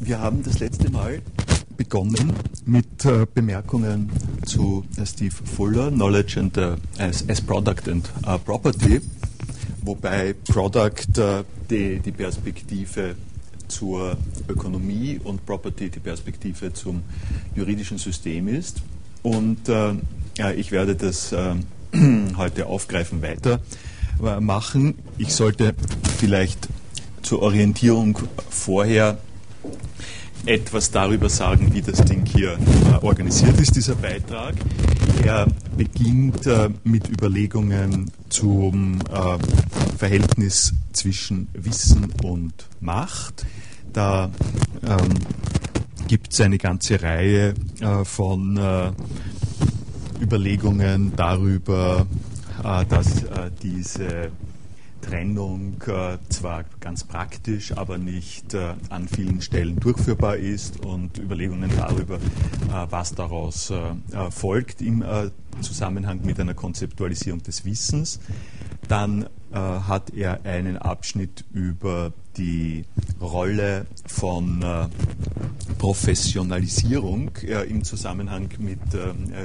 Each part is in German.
wir haben das letzte Mal begonnen mit äh, Bemerkungen zu äh, Steve Fuller, Knowledge and, uh, as, as, Product and uh, Property, wobei Product uh, die, die Perspektive zur Ökonomie und Property die Perspektive zum juridischen System ist. Und äh, ich werde das äh, heute aufgreifen weitermachen. Ich sollte vielleicht zur Orientierung vorher etwas darüber sagen, wie das Ding hier äh, organisiert ist, dieser Beitrag. Er beginnt äh, mit Überlegungen zum äh, Verhältnis zwischen Wissen und Macht. Da ähm, gibt es eine ganze Reihe äh, von äh, Überlegungen darüber, äh, dass diese Trennung äh, zwar ganz praktisch, aber nicht äh, an vielen Stellen durchführbar ist und Überlegungen darüber, äh, was daraus folgt im Zusammenhang mit einer Konzeptualisierung des Wissens. Dann hat er einen Abschnitt über die Rolle von Professionalisierung im Zusammenhang mit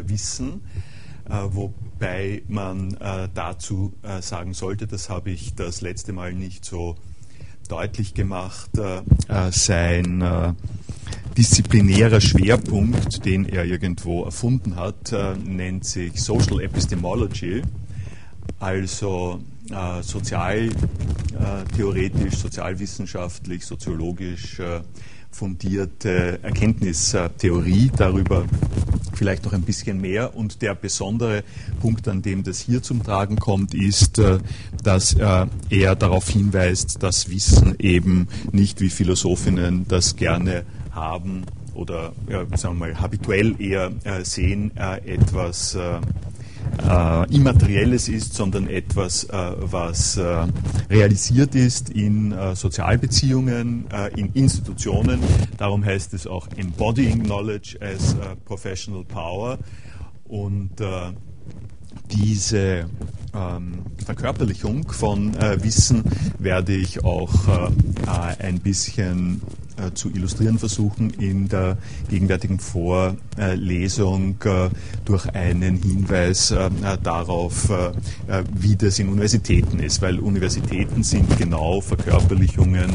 Wissen äh, wobei man äh, dazu äh, sagen sollte, das habe ich das letzte Mal nicht so deutlich gemacht, sein disziplinärer Schwerpunkt, den er irgendwo erfunden hat, nennt sich Social Epistemology, also sozialtheoretisch, sozialwissenschaftlich, soziologisch fundierte Erkenntnistheorie darüber vielleicht noch ein bisschen mehr. Und der besondere Punkt, an dem das hier zum Tragen kommt, ist, äh, dass äh, er darauf hinweist, dass Wissen eben nicht wie Philosophinnen das gerne haben oder sagen wir mal habituell eher äh, sehen, etwas äh, Immaterielles ist, sondern etwas, äh, was äh, realisiert ist in äh, Sozialbeziehungen, äh, in Institutionen. Darum heißt es auch Embodying Knowledge as äh, Professional Power. Und diese ähm, Verkörperlichung von Wissen werde ich auch ein bisschen äh, zu illustrieren versuchen in der gegenwärtigen Vorlesung äh, durch einen Hinweis äh, darauf, wie das in Universitäten ist, weil Universitäten sind genau Verkörperlichungen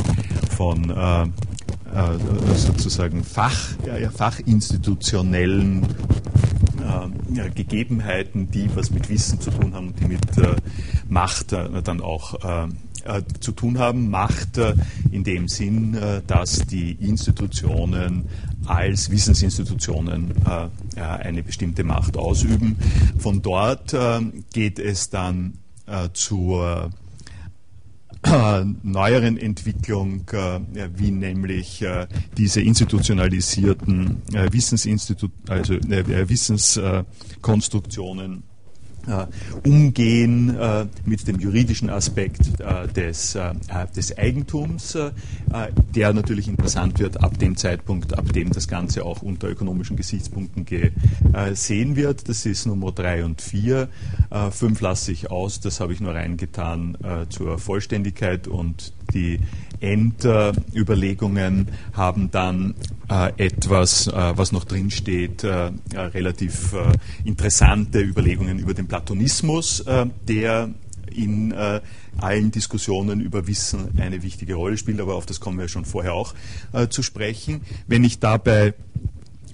von sozusagen Fach, fachinstitutionellen Gegebenheiten, die was mit Wissen zu tun haben und die mit Macht dann auch äh, zu tun haben, Macht äh, in dem Sinn, äh, dass die Institutionen als Wissensinstitutionen eine bestimmte Macht ausüben. Von dort geht es dann zur neueren Entwicklung, wie nämlich diese institutionalisierten Wissensinstitu also Wissenskonstruktionen umgehen äh, mit dem juridischen Aspekt äh, des, äh, des Eigentums, äh, der natürlich interessant wird ab dem Zeitpunkt, ab dem das Ganze auch unter ökonomischen Gesichtspunkten gesehen wird. Das ist Nummer 3 und 4. 5 lasse ich aus, das habe ich nur reingetan zur Vollständigkeit und die Endüberlegungen haben dann äh, etwas, äh, was noch drinsteht, äh, relativ äh, interessante Überlegungen über den Platonismus, äh, der in äh, allen Diskussionen über Wissen eine wichtige Rolle spielt, aber auf das kommen wir schon vorher auch zu sprechen. Wenn ich dabei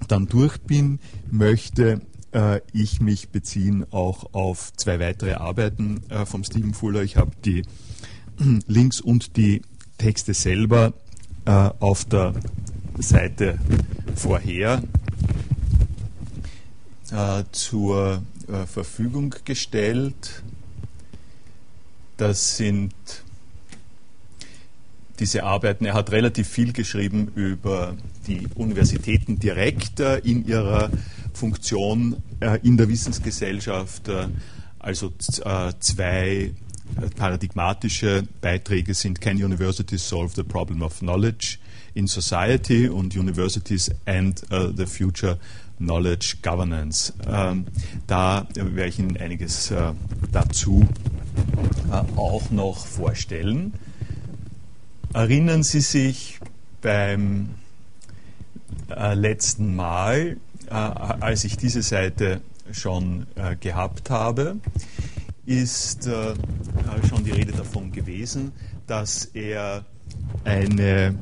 dann durch bin, möchte ich mich beziehen auch auf zwei weitere Arbeiten vom Stephen Fuller. Ich habe die Links und die Texte selber äh, auf der Seite vorher äh, zur äh, Verfügung gestellt. Das sind diese Arbeiten. Er hat relativ viel geschrieben über die Universitäten direkt äh, in ihrer Funktion äh, in der Wissensgesellschaft. Äh, also zwei paradigmatische Beiträge sind Can Universities Solve the Problem of Knowledge in Society und Universities and uh, the Future Knowledge Governance. Ähm, da werde ich Ihnen einiges äh, dazu äh, auch noch vorstellen. Erinnern Sie sich beim äh, letzten Mal, äh, als ich diese Seite schon äh, gehabt habe, ist äh, schon die Rede davon gewesen, dass er eine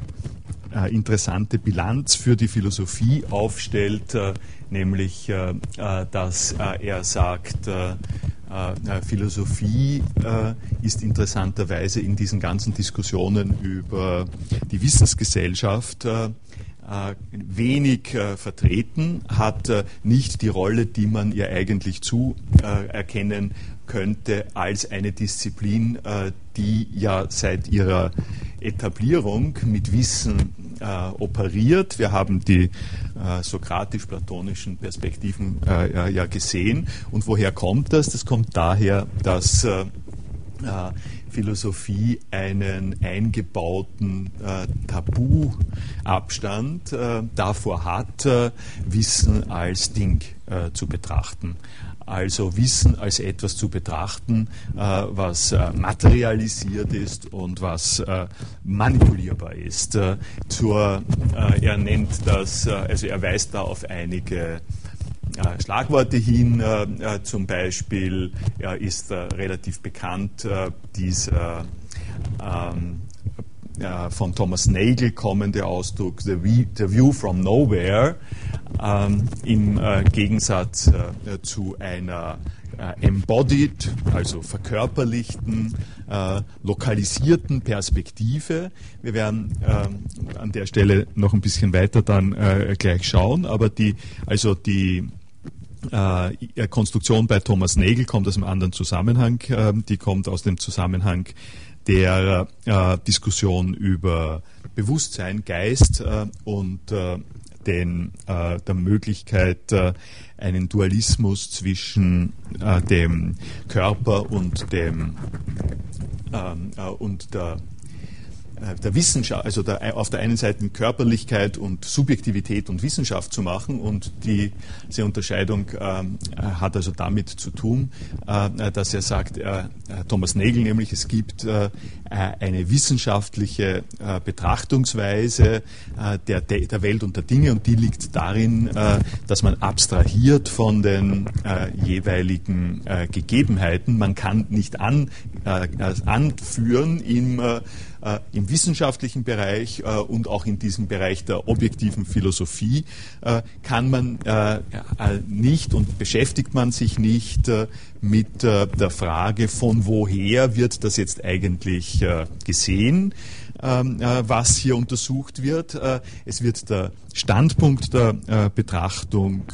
äh, interessante Bilanz für die Philosophie aufstellt, äh, nämlich äh, äh, dass er sagt, Philosophie ist interessanterweise in diesen ganzen Diskussionen über die Wissensgesellschaft wenig vertreten, hat nicht die Rolle, die man ihr eigentlich zuerkennen könnte, als eine Disziplin, die ja seit ihrer Etablierung mit Wissen äh, operiert. Wir haben die äh, sokratisch-platonischen Perspektiven äh, ja gesehen. Und woher kommt das? Das kommt daher, dass äh, äh, Philosophie einen eingebauten äh, Tabuabstand äh, davor hat, äh, Wissen als Ding äh, zu betrachten also Wissen als etwas zu betrachten, äh, was äh, materialisiert ist und was äh, manipulierbar ist. Äh, zur, äh, er nennt das, äh, also er weist da auf einige Schlagworte hin, zum Beispiel ist relativ bekannt dieser ähm, von Thomas Nagel kommende Ausdruck, the view, from nowhere, ähm, im äh, Gegensatz äh, zu einer äh, embodied, also verkörperlichten, äh, lokalisierten Perspektive. Wir werden ähm, an der Stelle noch ein bisschen weiter dann äh, gleich schauen, aber die, also die äh, Konstruktion bei Thomas Nagel kommt aus einem anderen Zusammenhang. Ähm, die kommt aus dem Zusammenhang der äh, Diskussion über Bewusstsein, Geist äh, und äh, den, äh, der Möglichkeit, äh, einen Dualismus zwischen äh, dem Körper und dem ähm, und der äh, der Wissenschaft, also der, auf der einen Seite Körperlichkeit und Subjektivität und Wissenschaft zu machen und die, diese Unterscheidung äh, hat also damit zu tun, äh, dass er sagt, äh, Thomas Nagel nämlich, es gibt äh, eine wissenschaftliche äh, Betrachtungsweise der, der Welt und der Dinge und die liegt darin, dass man abstrahiert von den jeweiligen Gegebenheiten. Man kann nicht an, anführen im äh, im wissenschaftlichen Bereich äh, und auch in diesem Bereich der objektiven Philosophie äh, kann man äh, äh, nicht und beschäftigt man sich nicht äh, mit der Frage, von woher wird das jetzt eigentlich gesehen ähm, was hier untersucht wird. es wird der Standpunkt der Betrachtung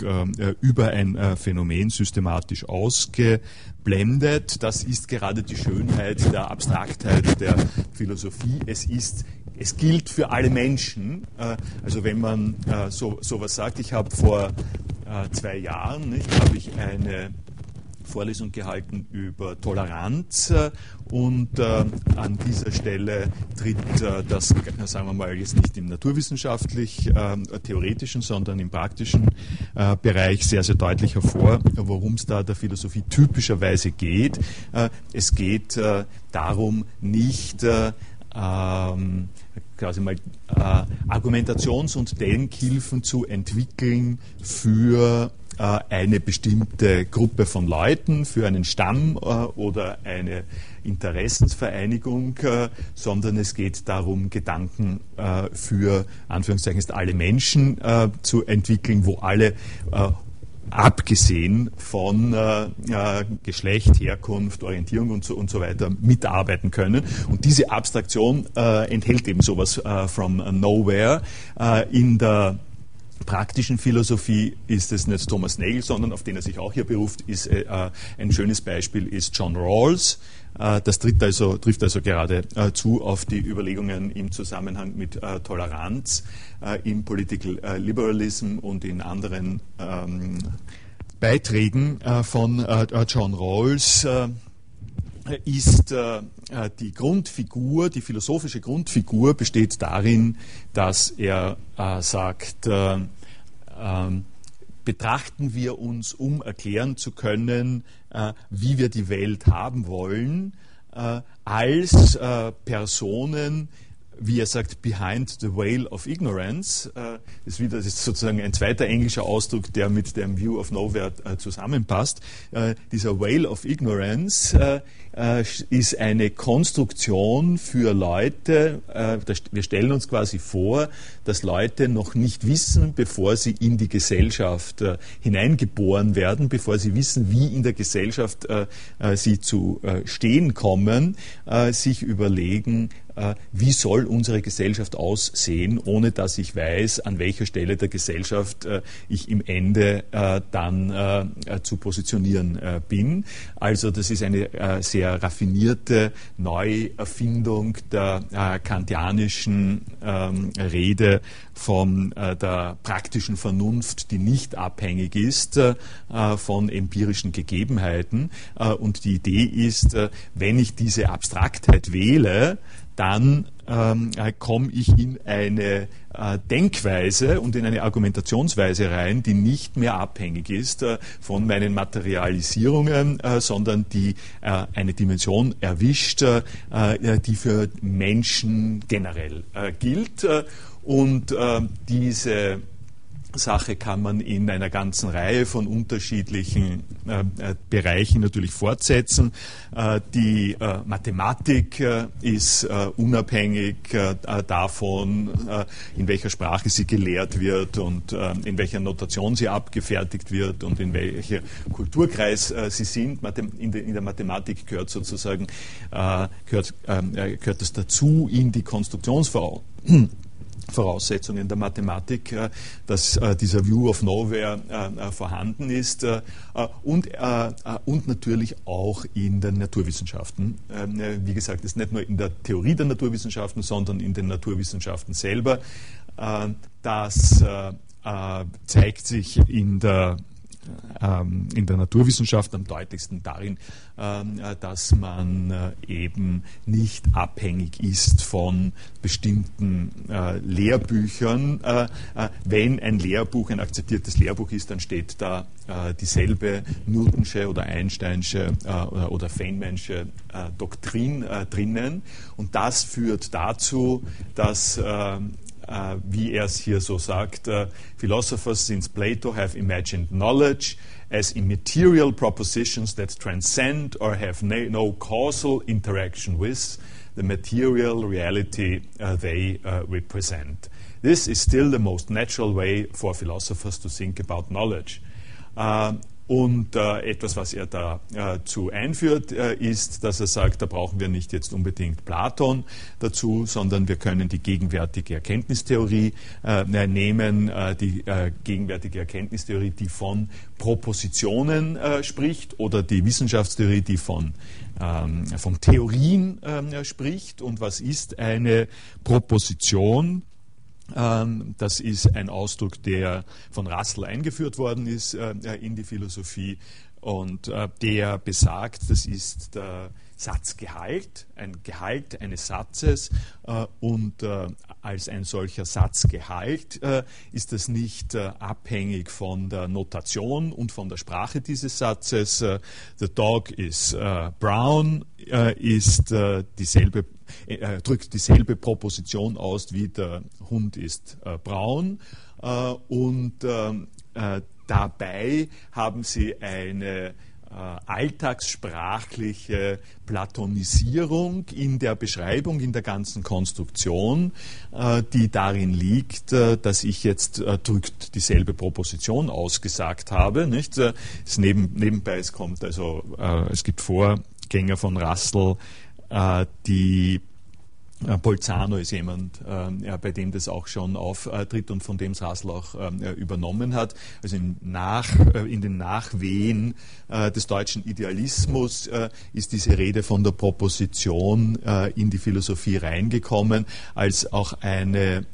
über ein Phänomen systematisch ausge blendet. Das ist gerade die Schönheit der Abstraktheit der Philosophie. Es ist es gilt für alle Menschen. Äh, also wenn man äh, so sowas sagt, ich habe vor äh, zwei Jahren, habe ich eine Vorlesung gehalten über Toleranz äh, und äh, an dieser Stelle tritt äh, das, sagen wir mal, jetzt nicht im naturwissenschaftlich äh, theoretischen, sondern im praktischen Bereich sehr, sehr deutlich hervor, worum es da der Philosophie typischerweise geht. Es geht darum, nicht ähm, quasi mal äh, Argumentations- und Denkhilfen zu entwickeln für eine bestimmte Gruppe von Leuten, für einen Stamm äh, oder eine Interessensvereinigung, äh, sondern es geht darum, Gedanken für Anführungszeichen alle Menschen zu entwickeln, wo alle abgesehen von äh, Geschlecht, Herkunft, Orientierung und so, und so weiter mitarbeiten können. Und diese Abstraktion äh, enthält eben sowas äh, from nowhere. in der praktischen Philosophie ist es nicht Thomas Nagel, sondern auf den er sich auch hier beruft, ist äh, ein schönes Beispiel ist John Rawls. Äh, das trifft also, trifft also gerade äh, zu auf die Überlegungen im Zusammenhang mit äh, Toleranz äh, im Political äh, Liberalism und in anderen ähm, Beiträgen von John Rawls ist die Grundfigur, die philosophische Grundfigur besteht darin, dass er sagt, ähm, betrachten wir uns, um erklären zu können, äh, wie wir die Welt haben wollen, äh, als äh, Personen, wie er sagt, behind the veil of ignorance. Äh, das, wieder, das ist sozusagen ein zweiter englischer Ausdruck, der mit dem View of Nowhere äh, zusammenpasst. Äh, dieser veil of ignorance äh, äh, ist eine Konstruktion für Leute, äh, wir stellen uns quasi vor, dass Leute noch nicht wissen, bevor sie in die Gesellschaft hineingeboren werden, bevor sie wissen, wie in der Gesellschaft sie zu stehen kommen, sich überlegen, äh, wie soll unsere Gesellschaft aussehen, ohne dass ich weiß, an welcher Stelle der Gesellschaft äh, ich im Ende äh, dann zu positionieren bin. Also das ist eine sehr raffinierte Neuerfindung der kantianischen ähm, Rede von der praktischen Vernunft, die nicht abhängig ist von empirischen Gegebenheiten. Und die Idee ist, wenn ich diese Abstraktheit wähle, dann ähm, äh, komme ich in eine äh, Denkweise und in eine Argumentationsweise rein, die nicht mehr abhängig ist äh, von meinen Materialisierungen, äh, sondern die äh, eine Dimension erwischt, äh, die für Menschen generell gilt. und diese Sache kann man in einer ganzen Reihe von unterschiedlichen äh, äh, Bereichen natürlich fortsetzen. Äh, die äh, Mathematik äh, ist äh, unabhängig davon, in welcher Sprache sie gelehrt wird und in welcher Notation sie abgefertigt wird und in welcher Kulturkreis sie sind. In, de, in, der Mathematik gehört sozusagen gehört, gehört es dazu in die Konstruktionsverordnung Voraussetzungen der Mathematik, äh, dass äh, dieser View of Nowhere äh, vorhanden ist und, und natürlich auch in den Naturwissenschaften. Ähm, wie gesagt, es ist nicht nur in der Theorie der Naturwissenschaften, sondern in den Naturwissenschaften selber. Das zeigt sich in der ähm, in der Naturwissenschaft am deutlichsten darin, ähm, äh, dass man äh, eben nicht abhängig ist von bestimmten äh, Lehrbüchern. wenn ein Lehrbuch ein akzeptiertes Lehrbuch ist, dann steht da dieselbe Newtonsche oder Einsteinsche oder Feynmansche Doktrin drinnen. Und das führt dazu, dass ähm, uh, wie er es hier so sagt, uh, philosophers since Plato have imagined knowledge as immaterial propositions that transcend or have no causal interaction with the material reality uh, they represent. This is still the most natural way for philosophers to think about knowledge. Und äh, etwas, was er dazu äh, einführt, äh, ist, dass er sagt, da brauchen wir nicht jetzt unbedingt Platon dazu, sondern wir können die gegenwärtige Erkenntnistheorie äh, nehmen, äh, die äh, gegenwärtige Erkenntnistheorie, die von Propositionen spricht oder die Wissenschaftstheorie, die von, ähm, von Theorien ähm, spricht. Und was ist eine Proposition? Ähm, das ist ein Ausdruck, der von Russell eingeführt worden ist äh, in die Philosophie und äh, der besagt, das ist der Satzgehalt, ein Gehalt eines Satzes äh, und als ein solcher Satzgehalt ist das nicht abhängig von der Notation und von der Sprache dieses Satzes. the dog is brown ist dieselbe äh, drückt dieselbe Proposition aus wie der Hund ist äh, braun. Äh, und ähm, äh, dabei haben sie eine äh, alltagssprachliche Platonisierung in der Beschreibung, in der ganzen Konstruktion, äh, die darin liegt, äh, dass ich jetzt äh, drückt dieselbe Proposition ausgesagt habe. Nicht? Neben, nebenbei, es kommt also, es gibt Vorgänger von Russell, äh, die äh, Bolzano ist jemand, äh, bei dem das auch schon auftritt und von dem Sassel auch äh, übernommen hat. Also in, nach, äh, in den Nachwehen äh, des deutschen Idealismus äh, ist diese Rede von der Proposition in die Philosophie reingekommen, als auch eine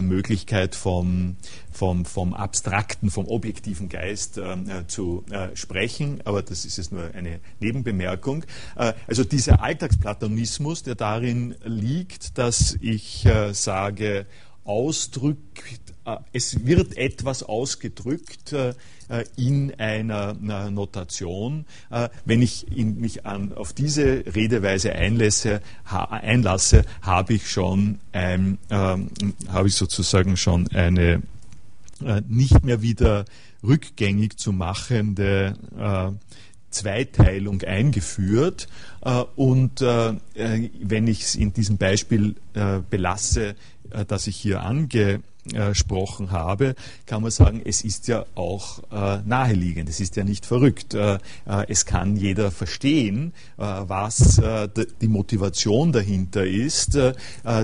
Möglichkeit vom vom, vom abstrakten, vom objektiven Geist äh, äh, zu äh, sprechen, aber das ist jetzt nur eine Nebenbemerkung. Äh, also dieser Alltagsplatonismus, der darin liegt, dass ich äh, sage, ausdrückt, es wird etwas ausgedrückt in einer, Notation. wenn ich mich an, auf diese Redeweise einlasse, einlasse habe ich schon ein, habe ich sozusagen schon eine nicht mehr wieder rückgängig zu machende Zweiteilung eingeführt. Äh, und äh, äh, wenn ich es in diesem Beispiel belasse, das ich hier angesprochen habe, kann man sagen, es ist ja auch naheliegend, es ist ja nicht verrückt. es kann jeder verstehen, was die Motivation dahinter ist,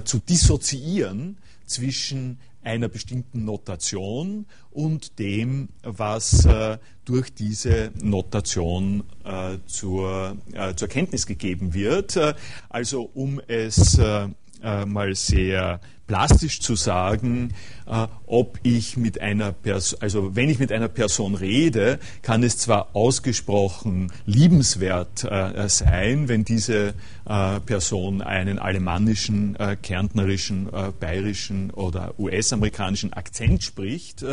zu dissoziieren zwischen einer bestimmten Notation und dem, was äh, durch diese Notation äh, zur, äh, zur Kenntnis gegeben wird. Äh, also um es äh, äh, mal sehr plastisch zu sagen, äh, ob ich mit einer Person, also wenn ich mit einer Person rede, kann es zwar ausgesprochen liebenswert äh, sein, wenn diese äh, Person einen alemannischen, kärntnerischen, bayerischen oder US-amerikanischen Akzent spricht,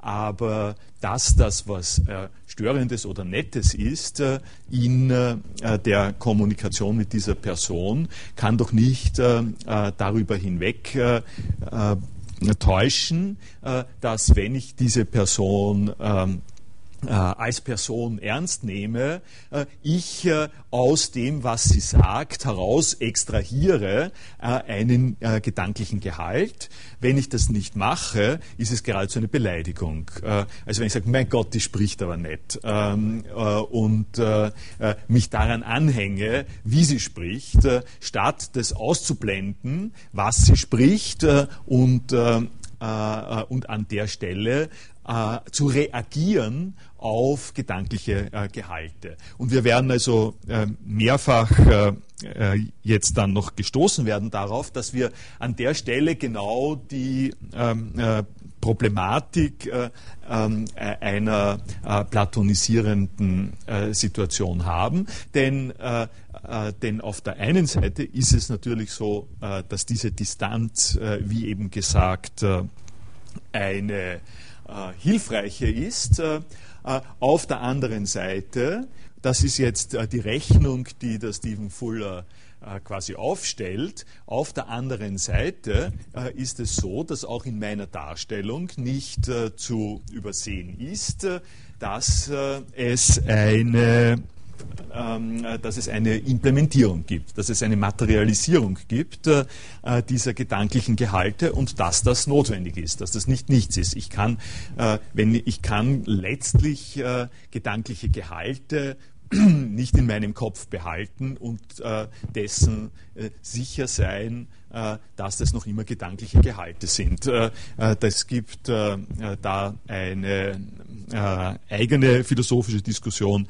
aber dass das was äh, Störendes oder Nettes ist äh, in äh, der Kommunikation mit dieser Person, kann doch nicht äh, äh, darüber hinweg äh, täuschen, dass wenn ich diese Person ähm, äh, als Person ernst nehme, äh, ich äh, aus dem, was sie sagt, heraus extrahiere einen gedanklichen Gehalt. Wenn ich das nicht mache, ist es geradezu eine Beleidigung. Also wenn ich sage, mein Gott, die spricht aber nicht ähm, und mich daran anhänge, wie sie spricht, statt das auszublenden, was sie spricht und und an der Stelle äh, zu reagieren auf gedankliche äh, Gehalte. Und wir werden also äh, mehrfach äh, äh, jetzt dann noch gestoßen werden darauf, dass wir an der Stelle genau die ähm, äh, Problematik ähm, einer platonisierenden Situation haben. Denn, denn auf der einen Seite ist es natürlich so, dass diese Distanz, wie eben gesagt, eine äh, hilfreiche ist. Äh, äh, auf der anderen Seite, das ist jetzt die Rechnung, die der Stephen Fuller quasi aufstellt. Auf der anderen Seite ist es so, dass auch in meiner Darstellung nicht zu übersehen ist, dass es eine dass es eine Implementierung gibt, dass es eine Materialisierung gibt äh, dieser gedanklichen Gehalte und dass das notwendig ist, dass das nicht nichts ist. Ich kann, äh, wenn ich kann letztlich äh, gedankliche Gehalte nicht in meinem Kopf behalten und äh, dessen äh, sicher sein, äh, dass das noch immer gedankliche Gehalte sind. Äh, äh, das gibt da eine eigene philosophische Diskussion,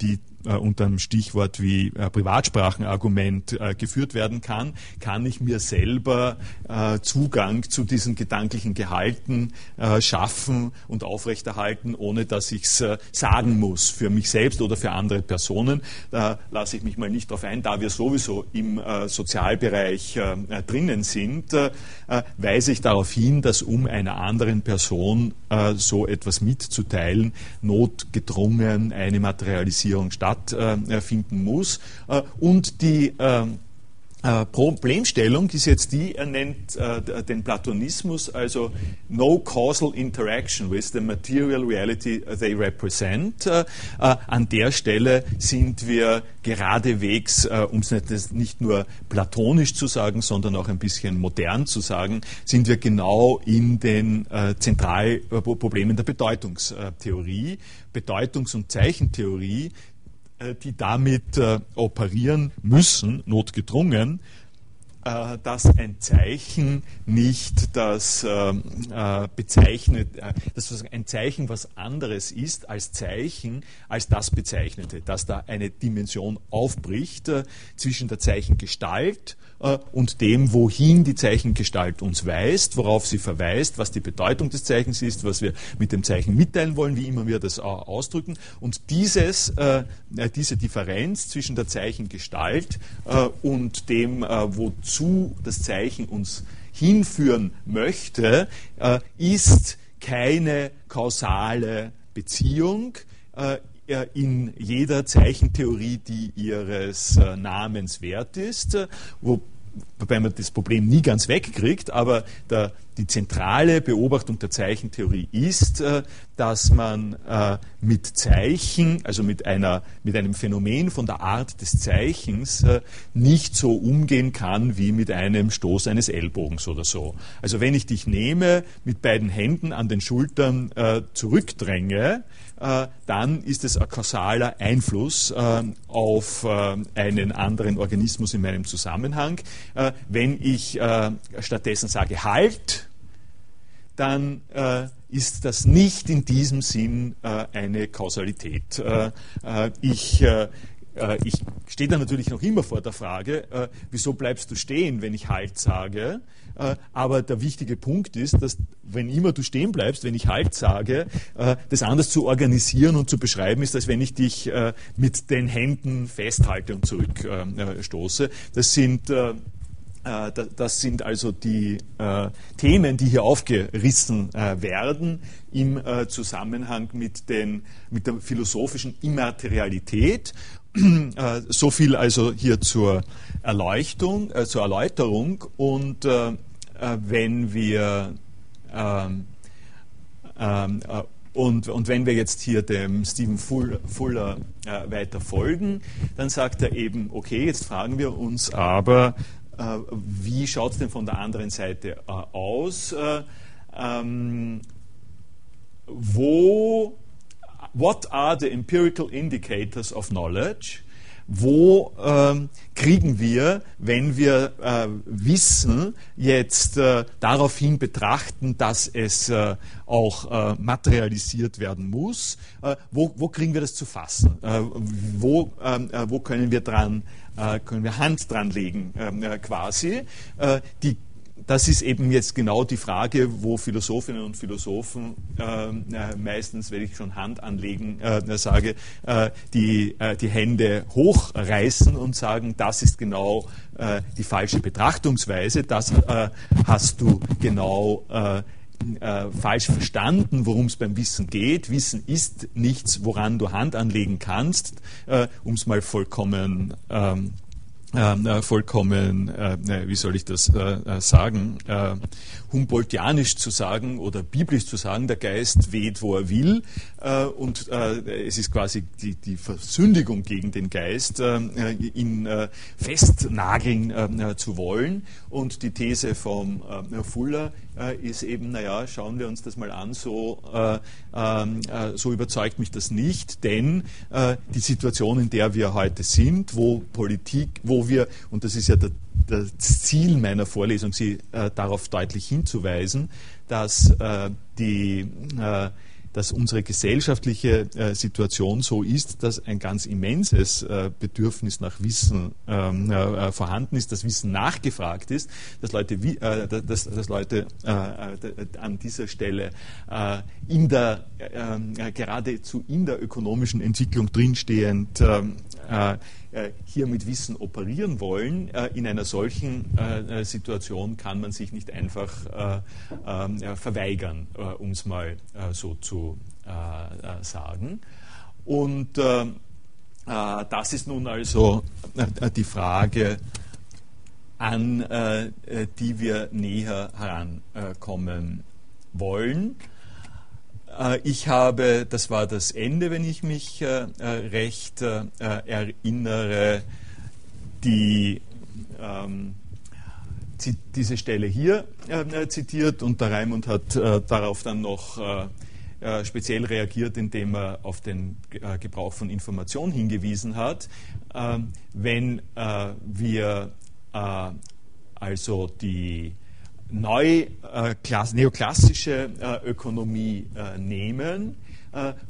die äh, unter einem Stichwort wie äh, Privatsprachenargument äh, geführt werden kann, kann ich mir selber äh, Zugang zu diesen gedanklichen Gehalten äh, schaffen und aufrechterhalten, ohne dass ich es äh, sagen muss für mich selbst oder für andere Personen. Da lasse ich mich mal nicht darauf ein, da wir sowieso im Sozialbereich drinnen sind, weise ich darauf hin, dass um einer anderen Person so etwas mitzuteilen, notgedrungen eine Materialisierung stattfindet stattfinden muss. Äh, und die äh, Problemstellung ist jetzt die, er nennt äh, den Platonismus also no causal interaction with the material reality they represent. Äh, äh an der Stelle sind wir geradewegs, äh, um es nicht, nur platonisch zu sagen, sondern auch ein bisschen modern zu sagen, sind wir genau in den äh, Zentralproblemen der Bedeutungstheorie. Bedeutungs- und Zeichentheorie äh, die damit äh, operieren müssen, notgedrungen, äh, dass ein Zeichen nicht das ähm, bezeichnet, dass ein Zeichen was anderes ist als Zeichen, als das Bezeichnete, dass da eine Dimension aufbricht zwischen der Zeichengestalt äh, und dem, wohin die Zeichengestalt uns weist, worauf sie verweist, was die Bedeutung des Zeichens ist, was wir mit dem Zeichen mitteilen wollen, wie immer wir das ausdrücken. Und dieses, äh, diese Differenz zwischen der Zeichengestalt äh, und dem, wo, wozu das Zeichen uns hinführen möchte, äh, ist keine kausale Beziehung äh, in jeder Zeichentheorie, die ihres äh, Namens wert ist, wo wobei man das Problem nie ganz wegkriegt, aber der, die zentrale Beobachtung der Zeichentheorie ist, äh, dass man äh, mit Zeichen, also mit, einer, mit einem Phänomen von der Art des Zeichens, äh, nicht so umgehen kann wie mit einem Stoß eines Ellbogens oder so. Also wenn ich dich nehme, mit beiden Händen an den Schultern zurückdränge, äh, dann ist es ein kausaler Einfluss äh, auf äh, einen anderen Organismus in meinem Zusammenhang. wenn ich stattdessen sage Halt, dann ist das nicht in diesem Sinn eine Kausalität. ich ich stehe da natürlich noch immer vor der Frage, wieso bleibst du stehen, wenn ich Halt sage? Äh, aber der wichtige Punkt ist, dass wenn immer du stehen bleibst, wenn ich Halt sage, äh, das anders zu organisieren und zu beschreiben ist, als wenn ich dich äh, mit den Händen festhalte und zurückstoße. Das sind das sind also die Themen, die hier aufgerissen werden im Zusammenhang mit, den, mit der philosophischen Immaterialität. so viel also hier zur Erleuchtung, zur Erläuterung und wenn wir ähm, ähm, äh, und, und, wenn wir jetzt hier dem Stephen Fuller äh, weiter folgen, dann sagt er eben, okay, jetzt fragen wir uns aber, äh, wie schaut es denn von der anderen Seite äh, aus? Äh, ähm, wo, what are the empirical indicators of knowledge? Wo ähm, kriegen wir, wenn wir äh, Wissen jetzt äh, daraufhin betrachten, dass es äh, auch äh, materialisiert werden muss, äh, wo, wo, kriegen wir das zu fassen? Äh, wo, ähm, wo, können wir dran, können wir Hand dran legen ähm, quasi? die das ist eben jetzt genau die Frage, wo Philosophinnen und Philosophen äh, meistens, wenn ich schon Hand anlegen äh, sage, äh, die, äh, die Hände hochreißen und sagen, das ist genau äh, die falsche Betrachtungsweise, das äh, hast du genau falsch verstanden, worum es beim Wissen geht. Wissen ist nichts, woran du Hand anlegen kannst, um es mal vollkommen ähm, äh, vollkommen, äh, wie soll ich das äh, äh sagen, äh, Humboldtianisch zu sagen oder biblisch zu sagen, der Geist weht, wo er will. Äh, und es ist quasi die, die, Versündigung gegen den Geist, ihn festnageln zu wollen. Und die These vom Fuller ist eben, naja, schauen wir uns das mal an, so, ähm, so überzeugt mich das nicht, denn die Situation, in der wir heute sind, wo Politik, wo wir, und das ist ja der, das Ziel meiner Vorlesung, Sie äh, darauf deutlich hinzuweisen, dass äh, die äh, dass unsere gesellschaftliche äh, Situation so ist, dass ein ganz immenses äh, Bedürfnis nach Wissen ähm, äh, vorhanden ist, dass Wissen nachgefragt ist, dass Leute, äh, dass, dass, Leute an dieser Stelle in der, geradezu in der ökonomischen Entwicklung drinstehend ähm, hier mit Wissen operieren wollen. in einer solchen Situation kann man sich nicht einfach ähm, verweigern, um es mal so zu äh, äh, sagen. Und äh, das ist nun also die Frage, an die wir näher herankommen wollen. Ich habe, das war das Ende, wenn ich mich recht erinnere, die, ähm, diese Stelle hier zitiert und der Raimund hat darauf dann noch äh, speziell reagiert, indem er auf den äh, Gebrauch von Information hingewiesen hat. Ähm, wenn äh, wir also die neu neoklassische Ökonomie nehmen,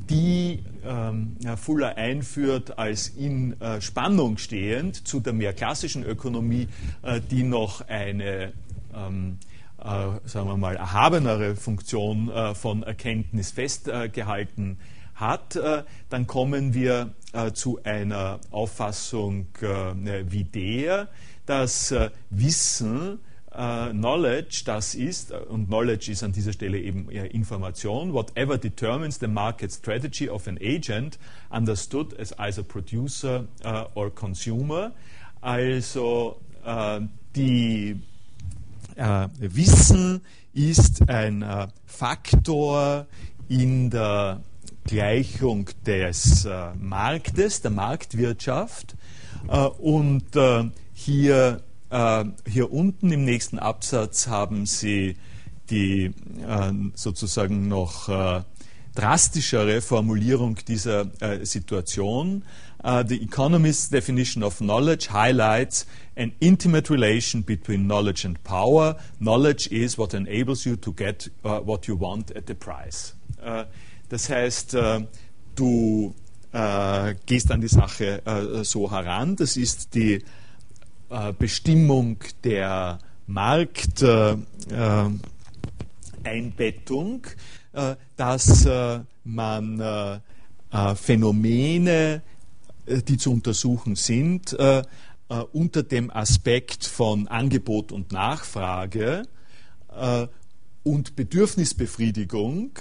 die ähm, Fuller einführt als in Spannung stehend zu der mehr klassischen Ökonomie, die noch eine ähm, äh, sagen wir mal, erhabenere Funktion äh, von Erkenntnis festgehalten hat, äh, dann kommen wir zu einer Auffassung wie der, dass Wissen Uh, knowledge das ist, und Knowledge ist an dieser Stelle eben ja, Information, whatever determines the market strategy of an agent, understood as either producer uh, or consumer. Also uh, die Wissen ist ein Faktor in der Gleichung des Marktes, der Marktwirtschaft. und hier äh, hier unten im nächsten Absatz haben Sie die äh, sozusagen noch äh, drastischere Formulierung dieser Situation. The Economist's definition of knowledge highlights an intimate relation between knowledge and power. Knowledge is what enables you to get uh, what you want at the price. Das heißt, du gehst an die Sache so heran. Das ist die Bestimmung der Markteinbettung, äh, dass äh, man Phänomene, die zu untersuchen sind, unter dem Aspekt von Angebot und Nachfrage und Bedürfnisbefriedigung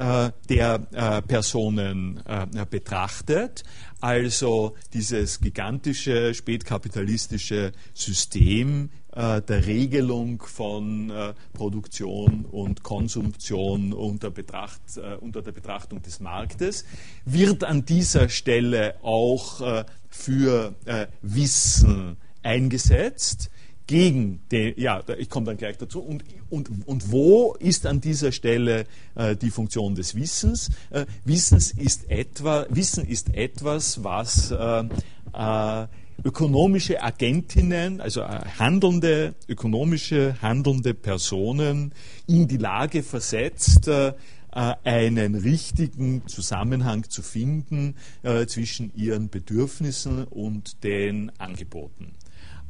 der Personen betrachtet. Also dieses gigantische spätkapitalistische System äh, der Regelung von äh, Produktion und Konsumption unter, Betracht, äh, unter, der Betrachtung des Marktes, wird an dieser Stelle auch äh, für äh, Wissen eingesetzt gegen den, ja, ich komme dann gleich dazu, und, und, und wo ist an dieser Stelle äh, die Funktion des Wissens? Äh, Wissens ist etwa, Wissen ist etwas, was äh, äh ökonomische Agentinnen, also äh, handelnde, ökonomische handelnde Personen in die Lage versetzt, äh, einen richtigen Zusammenhang zu finden zwischen ihren Bedürfnissen und den Angeboten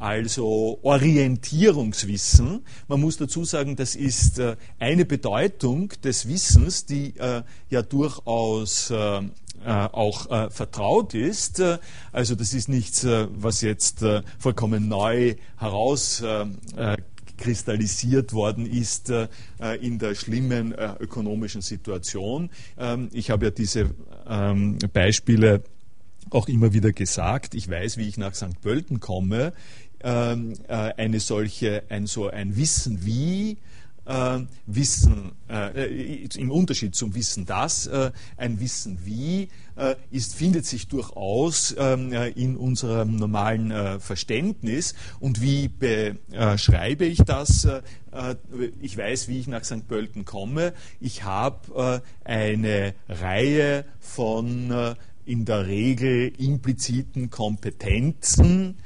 also Orientierungswissen. Man muss dazu sagen, das ist äh, eine Bedeutung des Wissens, die äh, ja durchaus äh, auch vertraut ist. Also das ist nichts, was jetzt vollkommen neu herauskristallisiert worden ist in der schlimmen ökonomischen Situation. Ähm, ich habe ja diese ähm, Beispiele auch immer wieder gesagt. Ich weiß, wie ich nach St. Pölten komme ähm, äh, eine solche, ein so ein Wissen wie, äh, Wissen, äh, im Unterschied zum Wissen das, äh, ein Wissen wie äh, ist, findet sich durchaus ähm, äh, in unserem normalen Verständnis. Und wie beschreibe ich das? ich weiß, wie ich nach St. Pölten komme. Ich habe eine Reihe von in der Regel impliziten Kompetenzen,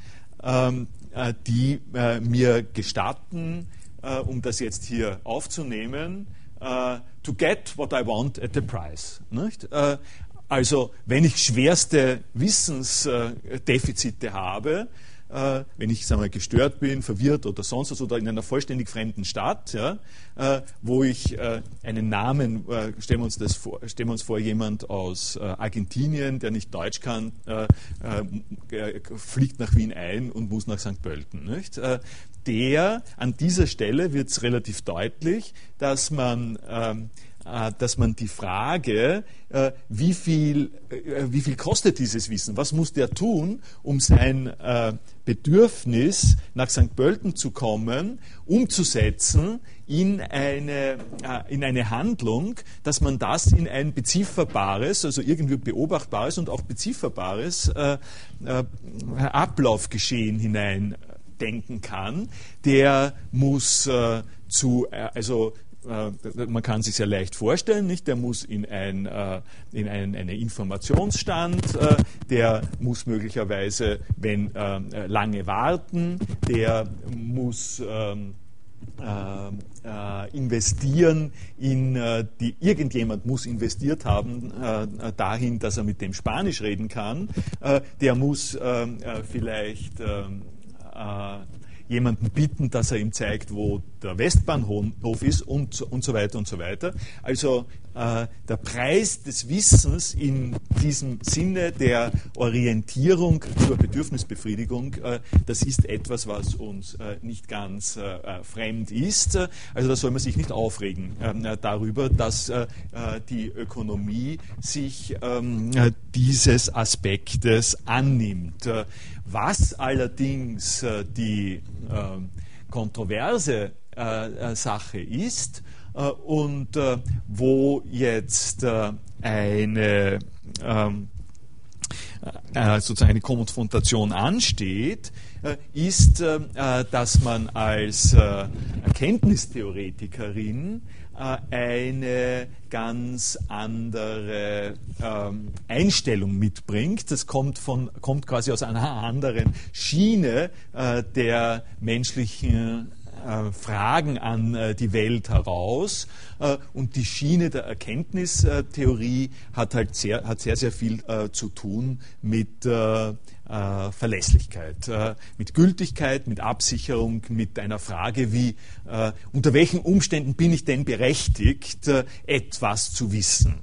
ähm, äh, die äh, mir gestatten, äh, um das jetzt hier aufzunehmen, to get what I want at the price. Also wenn ich schwerste Wissensdefizite habe, äh, wenn ich sagen wir, gestört bin, verwirrt oder sonst was oder in einer vollständig fremden Stadt, ja, äh, wo ich äh, einen Namen, äh, stellen, wir uns das vor, stellen wir uns vor, jemand aus äh, Argentinien, der nicht Deutsch kann, äh, fliegt nach Wien ein und muss nach St. Pölten. Nicht? der, an dieser Stelle wird es relativ deutlich, dass man ähm, äh, dass man die Frage, äh, wie viel, äh, wie viel kostet dieses Wissen, was muss der tun, um sein Bedürfnis, nach St. Pölten zu kommen, umzusetzen in eine, in eine Handlung, dass man das in ein bezifferbares, also irgendwie beobachtbares und auch bezifferbares Ablaufgeschehen hinein denken kann, der muss äh, zu, äh, also äh, man kann sich sehr leicht vorstellen, nicht? Der muss in, ein, äh, in einen, einen Informationsstand, äh, der muss möglicherweise, wenn lange warten, der muss ähm, investieren in die irgendjemand muss investiert haben dahin, dass er mit dem Spanisch reden kann. der muss vielleicht jemanden bitten, dass er ihm zeigt, wo der Westbahnhof ist und, und so weiter und so weiter. Also äh, der Preis des Wissens in diesem Sinne der Orientierung zur Bedürfnisbefriedigung, äh, das ist etwas, was uns äh, nicht ganz fremd ist. Also da soll man sich nicht aufregen ähm, darüber, dass die Ökonomie sich ähm, dieses Aspektes annimmt. Was allerdings die ähm, kontroverse Sache ist, äh, und äh, wo jetzt äh, eine ähm, sozusagen eine Konfrontation ansteht, ist, dass man als Erkenntnistheoretikerin eine ganz andere ähm, Einstellung mitbringt. Das kommt, von, kommt quasi aus einer anderen Schiene der menschlichen äh, Fragen an äh, die Welt heraus. Äh, und die Schiene der Erkenntnistheorie hat halt sehr, hat sehr, sehr viel zu tun mit Verlässlichkeit, mit Gültigkeit, mit Absicherung, mit einer Frage wie, unter welchen Umständen bin ich denn berechtigt, etwas zu wissen?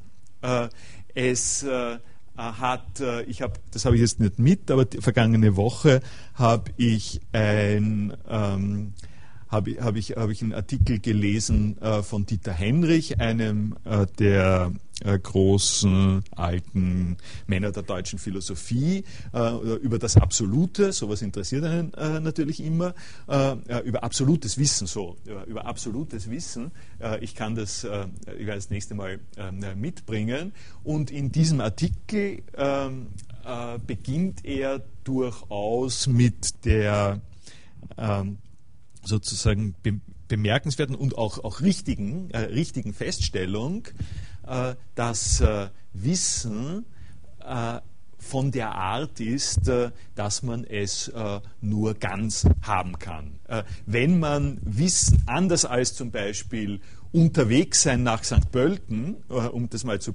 es hat, ich habe, das habe ich jetzt nicht mit, aber vergangene Woche habe ich ein ähm, habe hab ich, hab ich einen Artikel gelesen äh, von Dieter Henrich, einem äh, der äh, großen alten Männer der deutschen Philosophie, äh, über das Absolute, sowas interessiert einen äh, natürlich immer, äh, über absolutes Wissen, so, über, über absolutes Wissen. ich kann das, ich werde das nächste Mal ähm, mitbringen. Und in diesem Artikel ähm, beginnt er durchaus mit der ähm, sozusagen be bemerkenswerten und auch, auch richtigen, äh, richtigen Feststellung, äh, dass äh, Wissen äh, von der Art ist, äh, dass man es äh, nur ganz haben kann. wenn man Wissen, anders als zum Beispiel unterwegs sein nach St. Pölten, um das mal zu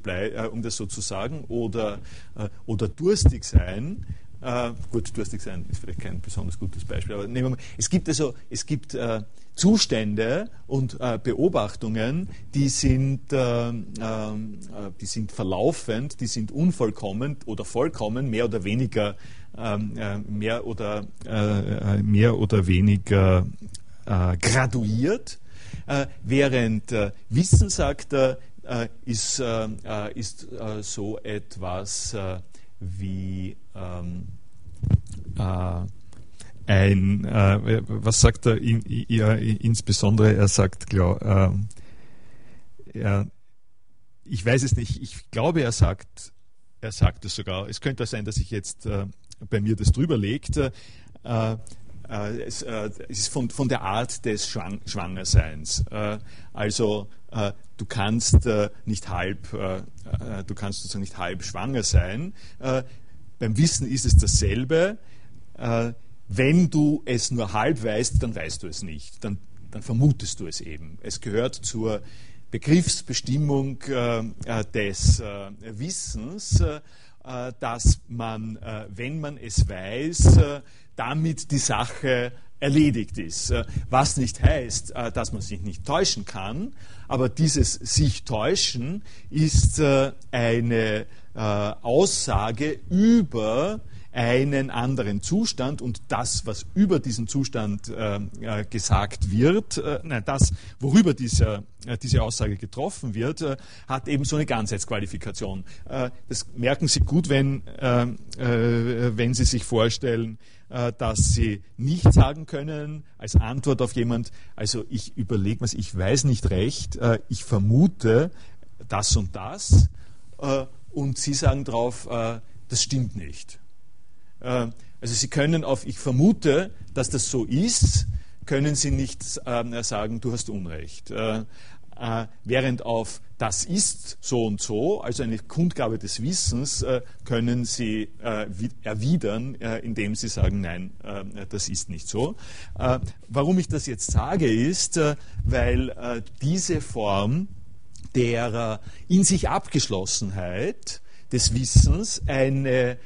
um das so zu sagen, oder durstig sein, äh, gut, durstig sein ist vielleicht kein besonders gutes Beispiel, aber nehmen wir mal, es gibt also, es gibt äh, Zustände und äh, Beobachtungen, die sind, äh, ähm, äh, die sind verlaufend, die sind unvollkommen oder vollkommen, mehr oder weniger, ähm, äh, mehr oder, mehr oder weniger graduiert, während Wissen, sagt er, ist, ist so etwas wie ähm, äh, ein, äh, was sagt er? In, ja, insbesondere, er sagt, glaub, äh, er, ich weiß es nicht, ich glaube, er sagt, er sagt es sogar, es könnte sein, dass sich jetzt äh, bei mir das drüber legt, äh, es, äh, es, ist von, von, der Art des Schwang Schwangerseins. Äh, also äh, du kannst nicht halb, du kannst sozusagen nicht halb schwanger sein. beim Wissen ist es dasselbe. wenn du es nur halb weißt, dann weißt du es nicht. Dann, dann vermutest du es eben. Es gehört zur Begriffsbestimmung des Wissens, dass man, wenn man es weiß, damit die Sache erledigt ist. Äh, was nicht heißt, äh, dass man sich nicht täuschen kann, aber dieses sich täuschen ist äh, eine Aussage über einen anderen Zustand und das, was über diesen Zustand äh, äh, gesagt wird, äh, nein, das, worüber diese, äh, diese Aussage getroffen wird, äh, hat eben so eine Ganzheitsqualifikation. Äh, das merken Sie gut, wenn, wenn Sie sich vorstellen, dass Sie nicht sagen können als Antwort auf jemand, also ich überlege was, ich weiß nicht recht, ich vermute das und das, und Sie sagen drauf, das stimmt nicht. Äh, also Sie können auf, ich vermute, dass das so ist, können Sie nicht äh, sagen, du hast Unrecht. Äh, äh, während auf das ist so und so, also eine Kundgabe des Wissens, können Sie erwidern, indem Sie sagen, nein, das ist nicht so. warum ich das jetzt sage, ist, weil diese Form der in sich Abgeschlossenheit des Wissens eine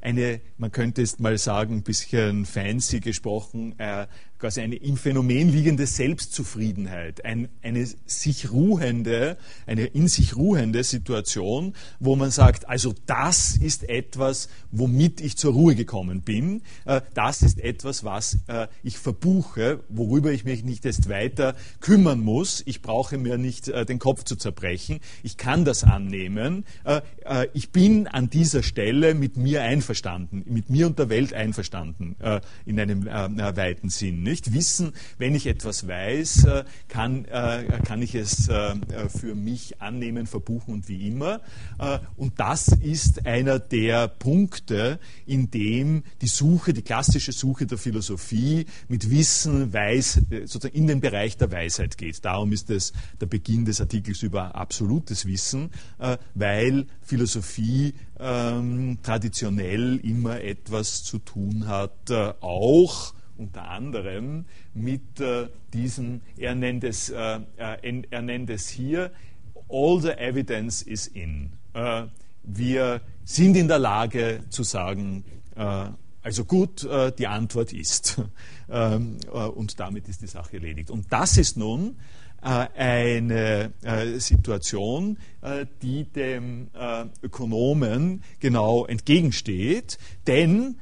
eine, man könnte es mal sagen, ein bisschen fancy gesprochen, äh, quasi eine im Phänomen liegende Selbstzufriedenheit, ein, eine sich ruhende, eine in sich ruhende Situation, wo man sagt, also das ist etwas, womit ich zur Ruhe gekommen bin, äh, das ist etwas, was äh, ich verbuche, worüber ich mich nicht erst weiter kümmern muss, ich brauche mir nicht äh, den Kopf zu zerbrechen, ich kann das annehmen, ich bin an dieser Stelle mit mir einverstanden, mit mir und der Welt einverstanden, in einem weiten Sinn nicht wissen, wenn ich etwas weiß, äh, kann, äh, kann ich es äh, für mich annehmen, verbuchen und wie immer. Und das ist einer der Punkte, in dem die Suche, die klassische Suche der Philosophie mit Wissen, Weiß, sozusagen in den Bereich der Weisheit geht. Darum ist es der Beginn des Artikels über absolutes Wissen, weil Philosophie ähm, traditionell immer etwas zu tun hat, auch unter anderem mit äh, diesem, er nennt, es, äh, äh er nennt es hier, all the evidence is in. Äh, wir sind in der Lage zu sagen, äh, also gut, äh, die Antwort ist. Ähm, und damit ist die Sache erledigt. Und das ist nun eine Situation, die dem Ökonomen genau entgegensteht, denn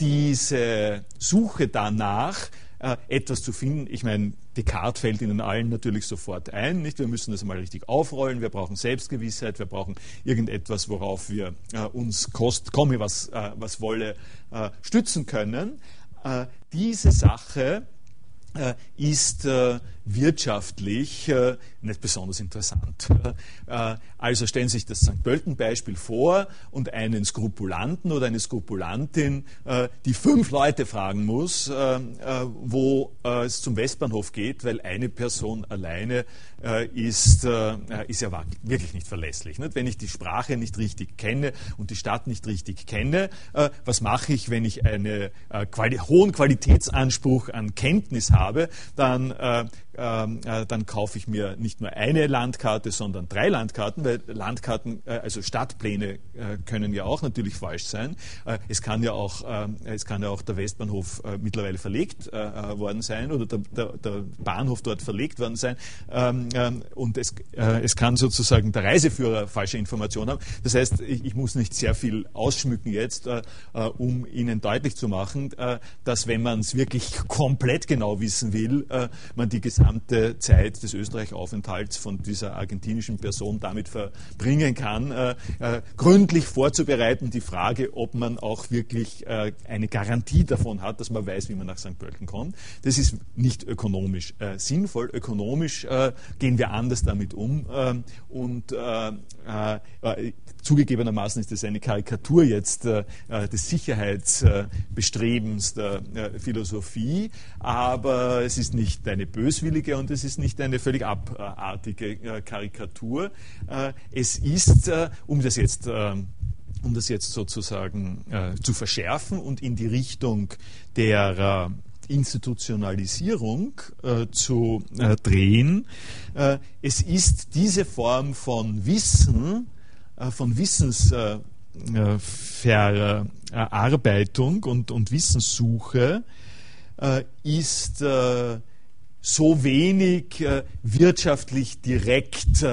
diese Suche danach, äh, etwas zu finden, ich meine, Descartes fällt Ihnen allen natürlich sofort ein. Nicht? Wir müssen das mal richtig aufrollen. Wir brauchen Selbstgewissheit. Wir brauchen irgendetwas, worauf wir äh, uns kost, komme, was, äh, was wolle, äh, stützen können. Äh, diese Sache äh, ist wirtschaftlich nicht besonders interessant. Also stellen Sie sich das St. Pölten-Beispiel vor und einen Skrupulanten oder eine Skrupulantin, äh, die fünf Leute fragen muss, äh, äh, wo es zum Westbahnhof geht, weil eine Person alleine ist, ist ja wirklich nicht verlässlich. Wenn ich die Sprache nicht richtig kenne und die Stadt nicht richtig kenne, was mache ich, wenn ich einen hohen Qualitätsanspruch an Kenntnis habe, dann ähm, dann kaufe ich mir nicht nur eine Landkarte, sondern drei Landkarten, weil Landkarten, äh, also Stadtpläne äh, können ja auch natürlich falsch sein. Äh, es kann ja auch, es kann ja auch der Westbahnhof mittlerweile verlegt worden sein oder der, der, der, Bahnhof dort verlegt worden sein. Ähm, ähm, und es, es kann sozusagen der Reiseführer falsche Informationen haben. Das heißt, ich, ich muss nicht sehr viel ausschmücken jetzt, um Ihnen deutlich zu machen, dass wenn man es wirklich komplett genau wissen will, man die gesamte Zeit des Österreich-Aufenthalts von dieser argentinischen Person damit verbringen kann, äh, äh, gründlich vorzubereiten, die Frage, ob man auch wirklich äh, eine Garantie davon hat, dass man weiß, wie man nach St. Pölten kommt. Das ist nicht ökonomisch äh, sinnvoll. Ökonomisch äh, gehen wir anders damit um ähm, und äh, zugegebenermaßen ist das eine Karikatur jetzt des Sicherheitsbestrebens der Philosophie, aber es ist nicht eine böswillige und es ist nicht eine völlig abartige Karikatur. Es ist, äh, um das jetzt äh, um das jetzt sozusagen äh, zu verschärfen und in die Richtung der äh, Institutionalisierung äh, zu äh, drehen. es ist diese Form von Wissen, von Wissensverarbeitung und, und Wissenssuche, ist so wenig wirtschaftlich direkt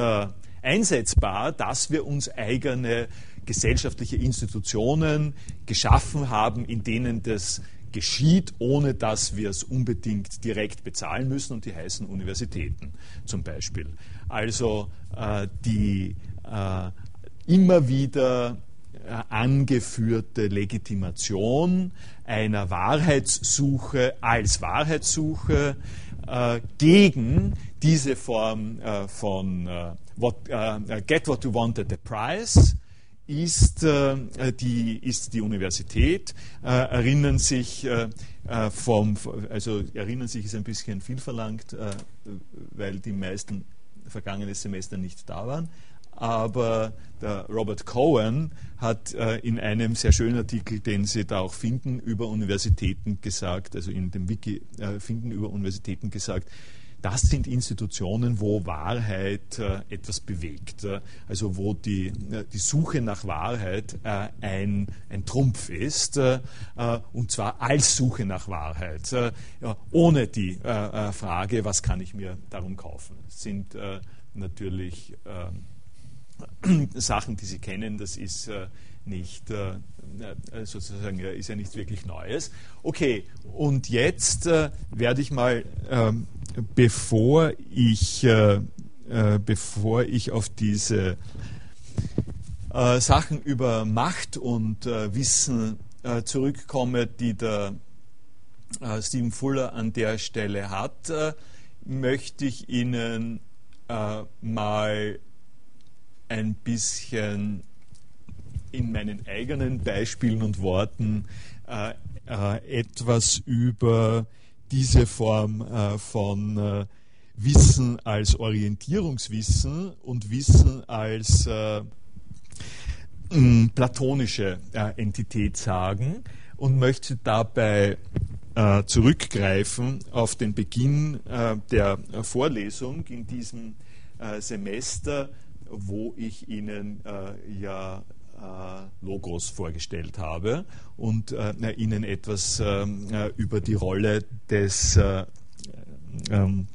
einsetzbar, dass wir uns eigene gesellschaftliche Institutionen geschaffen haben, in denen das geschieht, ohne dass wir es unbedingt direkt bezahlen müssen und die heißen Universitäten zum Beispiel. Also äh, die äh, immer wieder äh, angeführte Legitimation einer Wahrheitssuche als Wahrheitssuche äh, gegen diese Form äh, von äh, what, uh, Get What You Want at the Price ist, äh, die, ist die Universität, äh, erinnern sich äh, vom, also erinnern sich ist ein bisschen viel verlangt, weil die meisten vergangene Semester nicht da waren. Aber der Robert Cohen hat in einem sehr schönen Artikel, den Sie da auch finden, über Universitäten gesagt, also in dem Wiki finden über Universitäten gesagt, das sind Institutionen, wo Wahrheit äh, etwas bewegt. Äh, also wo die, äh, die Suche nach Wahrheit äh, ein, ein Trumpf ist, äh, und zwar als Suche nach Wahrheit, ohne die Frage, was kann ich mir darum kaufen. Das sind natürlich Sachen, die Sie kennen, das ist nicht äh, äh, sozusagen ist ja nichts wirklich Neues. Okay, und jetzt äh, werde ich mal, ähm, bevor ich äh, äh, bevor ich auf diese äh, Sachen über Macht und Wissen zurückkomme, die der Stephen Fuller an der Stelle hat, möchte ich Ihnen mal ein bisschen in meinen eigenen Beispielen und Worten äh, äh, etwas über diese Form äh, von äh, Wissen als Orientierungswissen und Wissen als äh, platonische äh, Entität sagen und möchte dabei zurückgreifen auf den Beginn der Vorlesung in diesem Semester, wo ich Ihnen ja äh, Logos vorgestellt habe und äh, Ihnen etwas ähm, äh, über die Rolle des ähm,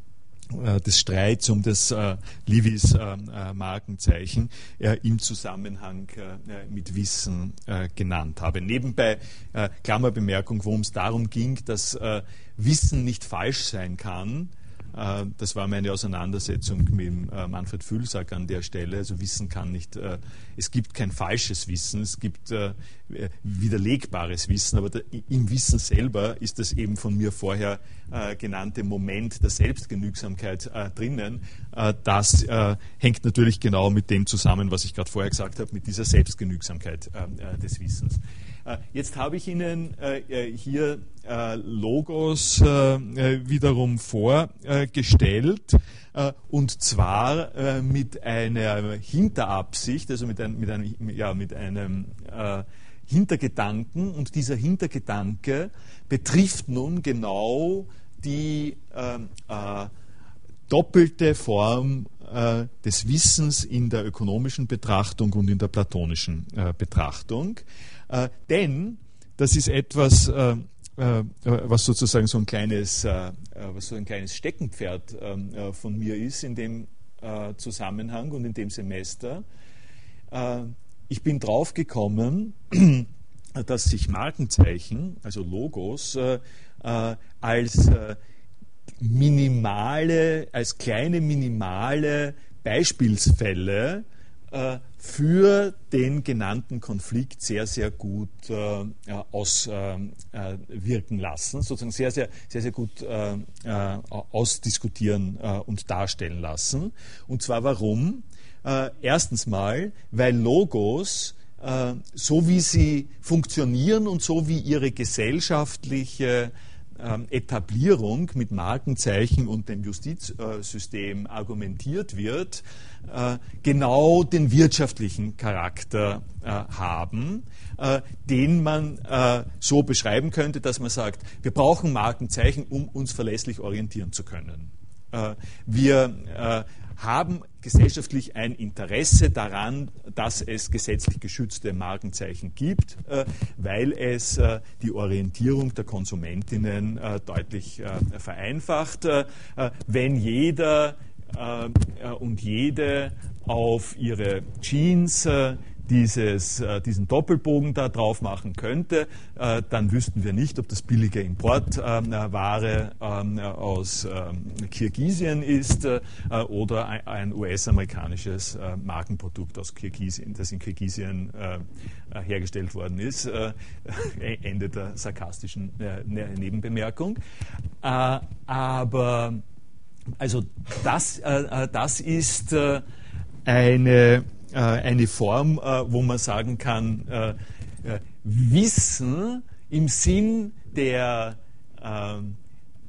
des Streits um das äh, Levis äh, Markenzeichen äh, im Zusammenhang mit Wissen genannt habe. Nebenbei Klammerbemerkung, worum es darum ging, dass Wissen nicht falsch sein kann, äh, das war meine Auseinandersetzung mit äh, Manfred Fülsack an der Stelle. Also Wissen kann nicht, äh, es gibt kein falsches Wissen, es gibt widerlegbares Wissen, aber im Wissen selber ist das eben von mir vorher genannte Moment der Selbstgenügsamkeit drinnen. Das hängt natürlich genau mit dem zusammen, was ich gerade vorher gesagt habe, mit dieser Selbstgenügsamkeit des Wissens. Jetzt habe ich Ihnen hier Logos wiederum vorgestellt und zwar mit einer Hinterabsicht, also mit, ein, mit einem, ja, mit einem Hintergedanken und dieser Hintergedanke betrifft nun genau die äh, doppelte Form äh, des Wissens in der ökonomischen Betrachtung und in der platonischen äh, Betrachtung. Äh, denn das ist etwas, äh, äh, was sozusagen so ein kleines, was so ein kleines Steckenpferd ähm, von mir ist in dem Zusammenhang und in dem Semester. ich bin draufgekommen, dass sich Markenzeichen, also Logos, als minimale, als kleine minimale Beispielsfälle äh, für den genannten Konflikt sehr, sehr gut äh, auswirken äh, lassen, sozusagen sehr, sehr, sehr, sehr gut äh, äh, ausdiskutieren äh, und darstellen lassen. Und zwar warum? erstens mal, weil Logos so wie sie funktionieren und so wie ihre gesellschaftliche ähm, Etablierung mit Markenzeichen und dem Justizsystem argumentiert wird, äh, genau den wirtschaftlichen Charakter äh, haben, äh, den man so beschreiben könnte, dass man sagt, wir brauchen Markenzeichen, um uns verlässlich orientieren zu können. Wir haben gesellschaftlich ein Interesse daran, dass es gesetzlich geschützte Markenzeichen gibt, äh, weil es äh, die Orientierung der Konsumentinnen äh, deutlich vereinfacht. Wenn jeder und jede auf ihre Jeans dieses, äh, diesen Doppelbogen da drauf machen könnte, äh, dann wüssten wir nicht, ob das billige Importware ähm, äh, aus ähm, Kirgisien ist äh, oder ein, US-amerikanisches äh, Markenprodukt aus Kirgisien, das in Kirgisien äh, hergestellt worden ist. Ende der sarkastischen ne, Nebenbemerkung. aber also das, das ist eine äh, eine Form, äh, wo man sagen kann, äh, Wissen im Sinn der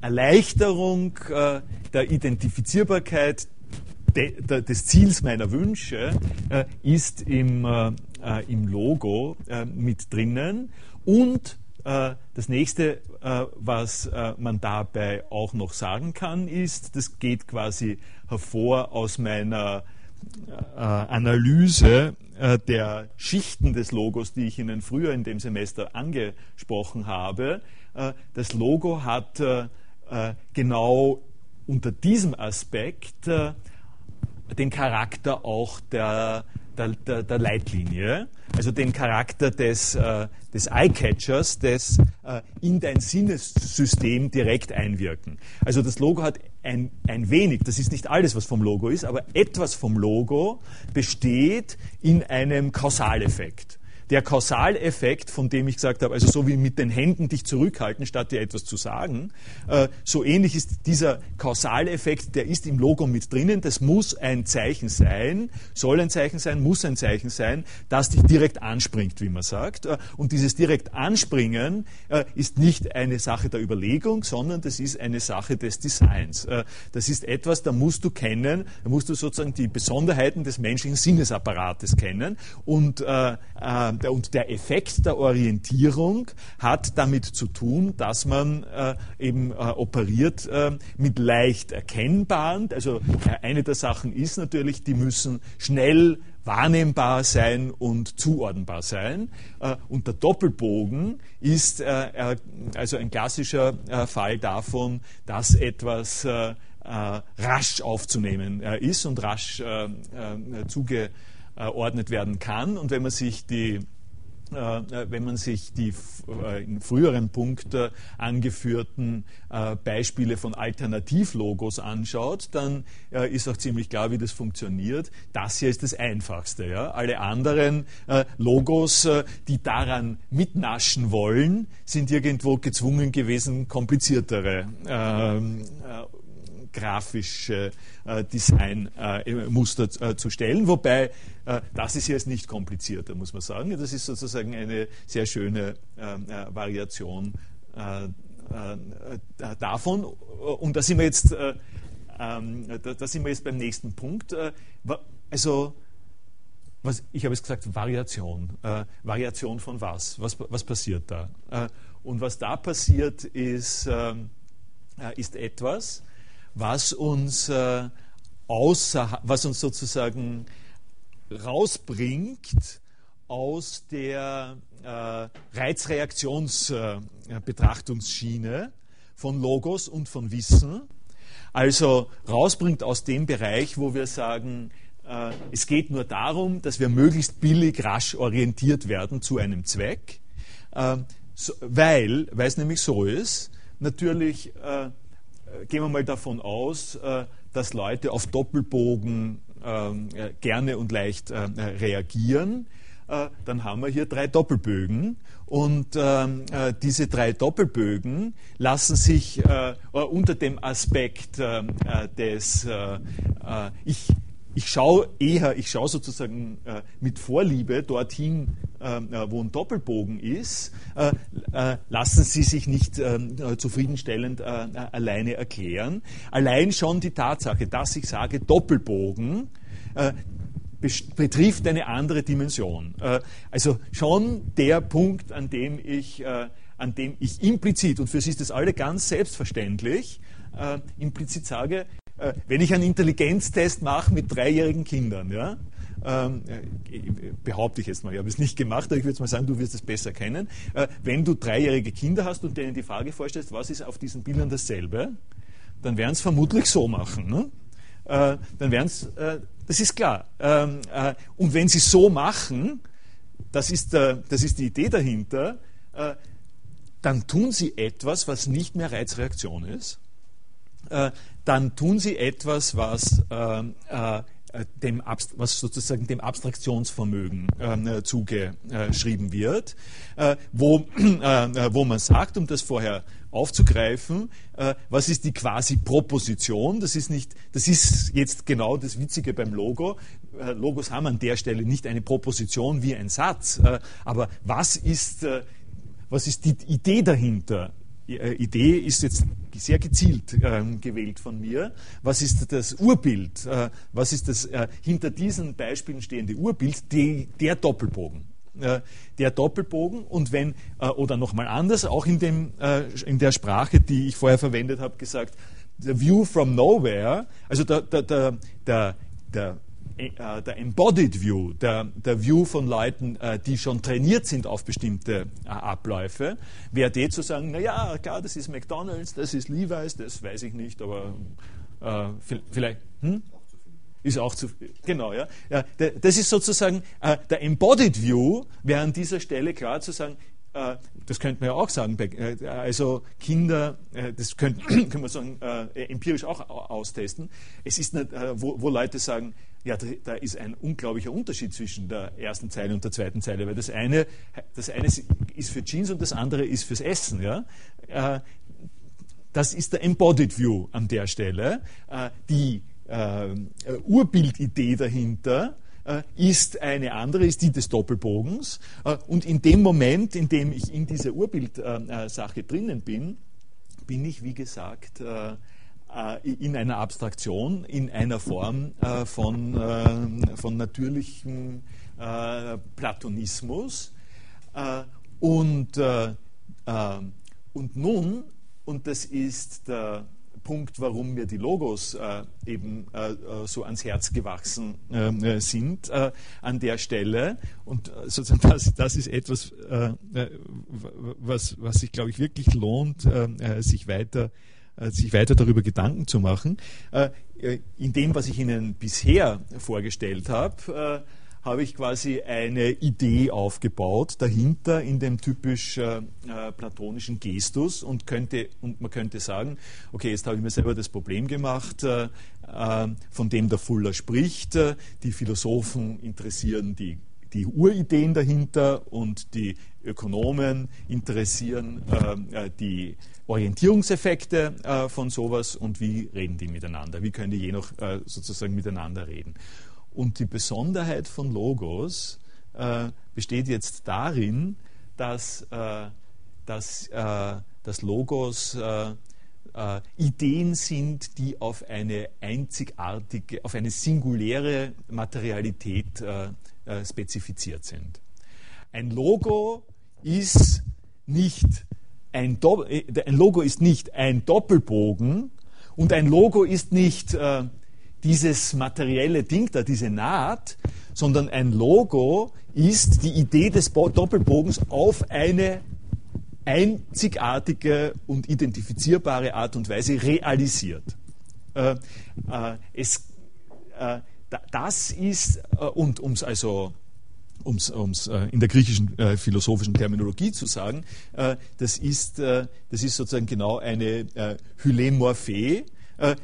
Erleichterung der Identifizierbarkeit des Ziels meiner Wünsche ist im, im Logo mit drinnen. Und das nächste, was man dabei auch noch sagen kann, ist, das geht quasi hervor aus meiner Analyse der Schichten des Logos, die ich Ihnen früher in dem Semester angesprochen habe. Das Logo hat genau unter diesem Aspekt den Charakter auch der, der, der, der Leitlinie, also den Charakter des, äh, des Eye-Catchers, des äh, in dein Sinnessystem direkt einwirken. Also das Logo hat ein, ein wenig, das ist nicht alles, was vom Logo ist, aber etwas vom Logo besteht in einem Kausaleffekt der Kausaleffekt, von dem ich gesagt habe, also so wie mit den Händen dich zurückhalten, statt dir etwas zu sagen, äh, so ähnlich ist dieser Kausaleffekt, der ist im Logo mit drinnen. Das muss ein Zeichen sein, soll ein Zeichen sein, muss ein Zeichen sein, das dich direkt anspringt, wie man sagt. Äh, und dieses direkt anspringen äh, ist nicht eine Sache der Überlegung, sondern das ist eine Sache des Designs. Das ist etwas, da musst du kennen, da musst du sozusagen die Besonderheiten des menschlichen Sinnesapparates kennen und und der Effekt der Orientierung hat damit zu tun, dass man äh, eben äh, operiert äh, mit leicht erkennbaren, also äh, eine der Sachen ist natürlich, die müssen schnell wahrnehmbar sein und zuordnenbar sein. Äh, und der Doppelbogen ist äh, also ein klassischer Fall davon, dass etwas rasch aufzunehmen ist und rasch zuge ordnet werden kann. Und wenn man sich die äh, wenn man sich die äh, in früheren Punkt angeführten äh, Beispiele von Alternativlogos anschaut, dann ist auch ziemlich klar, wie das funktioniert. Das hier ist das Einfachste. Alle anderen Logos, die daran mitnaschen wollen, sind irgendwo gezwungen gewesen, kompliziertere ähm, grafische äh, Designmuster äh, äh, zu stellen. Wobei das ist jetzt nicht komplizierter, muss man sagen. Das ist sozusagen eine sehr schöne ähm, äh, Variation davon. Und da sind wir jetzt, ähm, da, sind wir jetzt beim nächsten Punkt. also was, ich habe jetzt gesagt, Variation. Äh, Variation von was? was? Was passiert da? Äh, und was da passiert, ist, äh, ist etwas, was uns, äh, außer, was uns sozusagen rausbringt aus der äh, Reizreaktionsbetrachtungsschiene äh, von Logos und von Wissen. Also rausbringt aus dem Bereich, wo wir sagen, äh, es geht nur darum, dass wir möglichst billig rasch orientiert werden zu einem Zweck, äh, so, weil, weil es nämlich so ist, natürlich äh, gehen wir mal davon aus, äh, dass Leute auf Doppelbogen ähm, äh, gerne und leicht äh, reagieren. Dann haben wir hier drei Doppelbögen und ähm, diese drei Doppelbögen lassen sich unter dem Aspekt des ich ich schaue eher, ich schaue sozusagen äh, mit Vorliebe dorthin, äh, äh wo ein Doppelbogen ist, äh, äh lassen Sie sich nicht ähm, äh, zufriedenstellend alleine erklären. Allein schon die Tatsache, dass ich sage Doppelbogen, betrifft eine andere Dimension. also schon der Punkt, an dem ich, an dem ich implizit, und für Sie ist das alle ganz selbstverständlich, implizit sage, äh, wenn ich einen Intelligenztest mache mit dreijährigen Kindern, ja, ähm, äh, behaupte ich jetzt mal, ich habe es nicht gemacht, aber ich würde mal sagen, du wirst es besser kennen. Äh, wenn du dreijährige Kinder hast und denen die Frage vorstellst, was ist auf diesen Bildern dasselbe, dann werden es vermutlich so machen. Ne? Dann werden es, das ist klar. Ähm, äh, und wenn sie so machen, das ist, das ist die Idee dahinter, dann tun sie etwas, was nicht mehr Reizreaktion ist dann tun sie etwas, was ähm, äh, dem, was sozusagen dem Abstraktionsvermögen äh, zugeschrieben wird, äh, wo, äh, wo man sagt, um das vorher aufzugreifen, äh, was ist die quasi Proposition? Das ist nicht, das ist jetzt genau das Witzige beim Logo. Äh, Logos haben an der Stelle nicht eine Proposition wie ein Satz, äh, aber was ist was ist die Idee dahinter? Äh, Idee ist jetzt sehr gezielt ähm, gewählt von mir. Was ist das Urbild? Äh, was ist das äh, hinter diesen Beispielen stehende Urbild? Die, der Doppelbogen. der Doppelbogen und wenn, oder nochmal anders, auch in, dem, in der Sprache, die ich vorher verwendet habe, gesagt, the view from nowhere, also der, der, der, der, der äh, der Embodied View, der, der View von Leuten, äh, die schon trainiert sind auf bestimmte äh, Abläufe, wäre die zu sagen, naja, klar, das ist McDonalds, das ist Levi's, das weiß ich nicht, aber äh, vielleicht... Hm? Ist auch zu, genau, ja. ja das ist sozusagen äh, der Embodied View, wäre an dieser Stelle klar zu sagen, äh, das könnte man ja auch sagen, also Kinder, das können, können wir sagen, empirisch auch austesten. Es ist nicht, wo, wo Leute sagen, ja, da, da, ist ein unglaublicher Unterschied zwischen der ersten Zeile und der zweiten Zeile, weil das eine, das eine ist für Jeans und das andere ist fürs Essen. Ja? Das ist der Embodied View an der Stelle. Die Urbildidee dahinter äh, ist eine andere, ist die des Doppelbogens. Äh, und in dem Moment, in dem ich in dieser Urbildsache drinnen bin, bin ich, wie gesagt, äh, in einer Abstraktion, in einer Form von, von natürlichem Platonismus. Und, und nun, und das ist der Punkt, warum mir die Logos äh, eben äh, äh so ans Herz gewachsen äh, sind äh, an der Stelle. Und äh, sozusagen das, das ist etwas, was, was sich, glaube ich, wirklich lohnt, sich weiter sich weiter darüber Gedanken zu machen. In dem, was ich Ihnen bisher vorgestellt habe, habe ich quasi eine Idee aufgebaut dahinter in dem typisch äh, äh, platonischen Gestus und könnte und man könnte sagen, okay, jetzt habe ich mir selber das Problem gemacht, äh, äh von dem der Fuller spricht. Äh, die Philosophen interessieren die die Urideen dahinter und die Ökonomen interessieren äh, die Orientierungseffekte äh, von sowas und wie reden die miteinander, wie können die je noch äh, sozusagen miteinander reden. Und die Besonderheit von Logos äh, besteht jetzt darin, dass, äh, dass, äh, dass Logos äh, äh, Ideen sind, die auf eine einzigartige, auf eine singuläre Materialität äh, spezifiziert sind. Ein Logo ist nicht ein, Do ein Logo ist nicht ein Doppelbogen und ein Logo ist nicht dieses materielle Ding da, diese Naht, sondern ein Logo ist die Idee des Doppelbogens auf eine einzigartige und identifizierbare Art und Weise realisiert. Äh, äh, es, äh, das ist, äh, und um es also um's, um's, äh, in der griechischen äh, philosophischen Terminologie zu sagen, das, ist, das ist sozusagen genau eine äh, Hylemorphie, äh,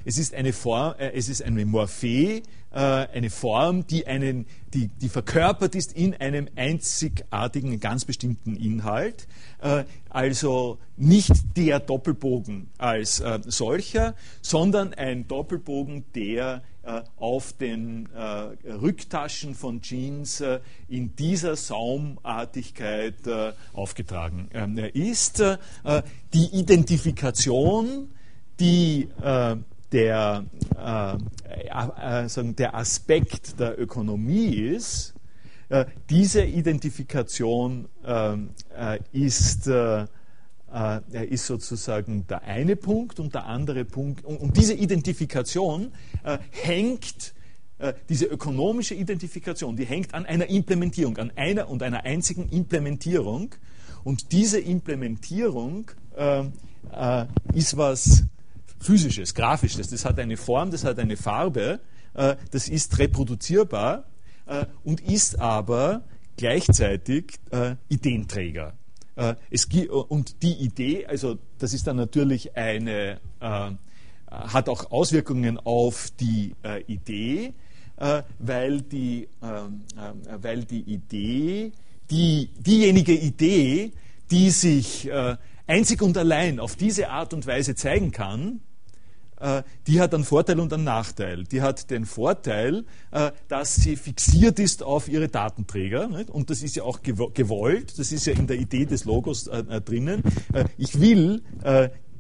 es ist eine Form, äh, es ist eine Morphee, äh, eine Form, die, einen, die, die verkörpert ist in einem einzigartigen, ganz bestimmten Inhalt. Also nicht der Doppelbogen als solcher, sondern ein Doppelbogen, der auf den Rücktaschen von Jeans in dieser Saumartigkeit aufgetragen ist. Die Identifikation die äh, der, äh, äh, der Aspekt der Ökonomie ist, äh, diese Identifikation ähm, äh, ist, äh, ist sozusagen der eine Punkt und der andere Punkt. Und, und diese Identifikation hängt, diese ökonomische Identifikation, die hängt an einer Implementierung, an einer und einer einzigen Implementierung. Und diese Implementierung ist was physisches, grafisches. Das hat eine Form, das hat eine Farbe, äh, das ist reproduzierbar äh, und ist aber gleichzeitig äh, Ideenträger. Und die Idee, also das ist dann natürlich eine, hat auch Auswirkungen auf die Idee, weil die, weil die Idee, die, diejenige Idee, die sich einzig und allein auf diese Art und Weise zeigen kann, die hat einen Vorteil und einen Nachteil. Die hat den Vorteil, äh, dass sie fixiert ist auf ihre Datenträger. Und das ist ja auch gewollt, das ist ja in der Idee des Logos äh, drinnen. Ich will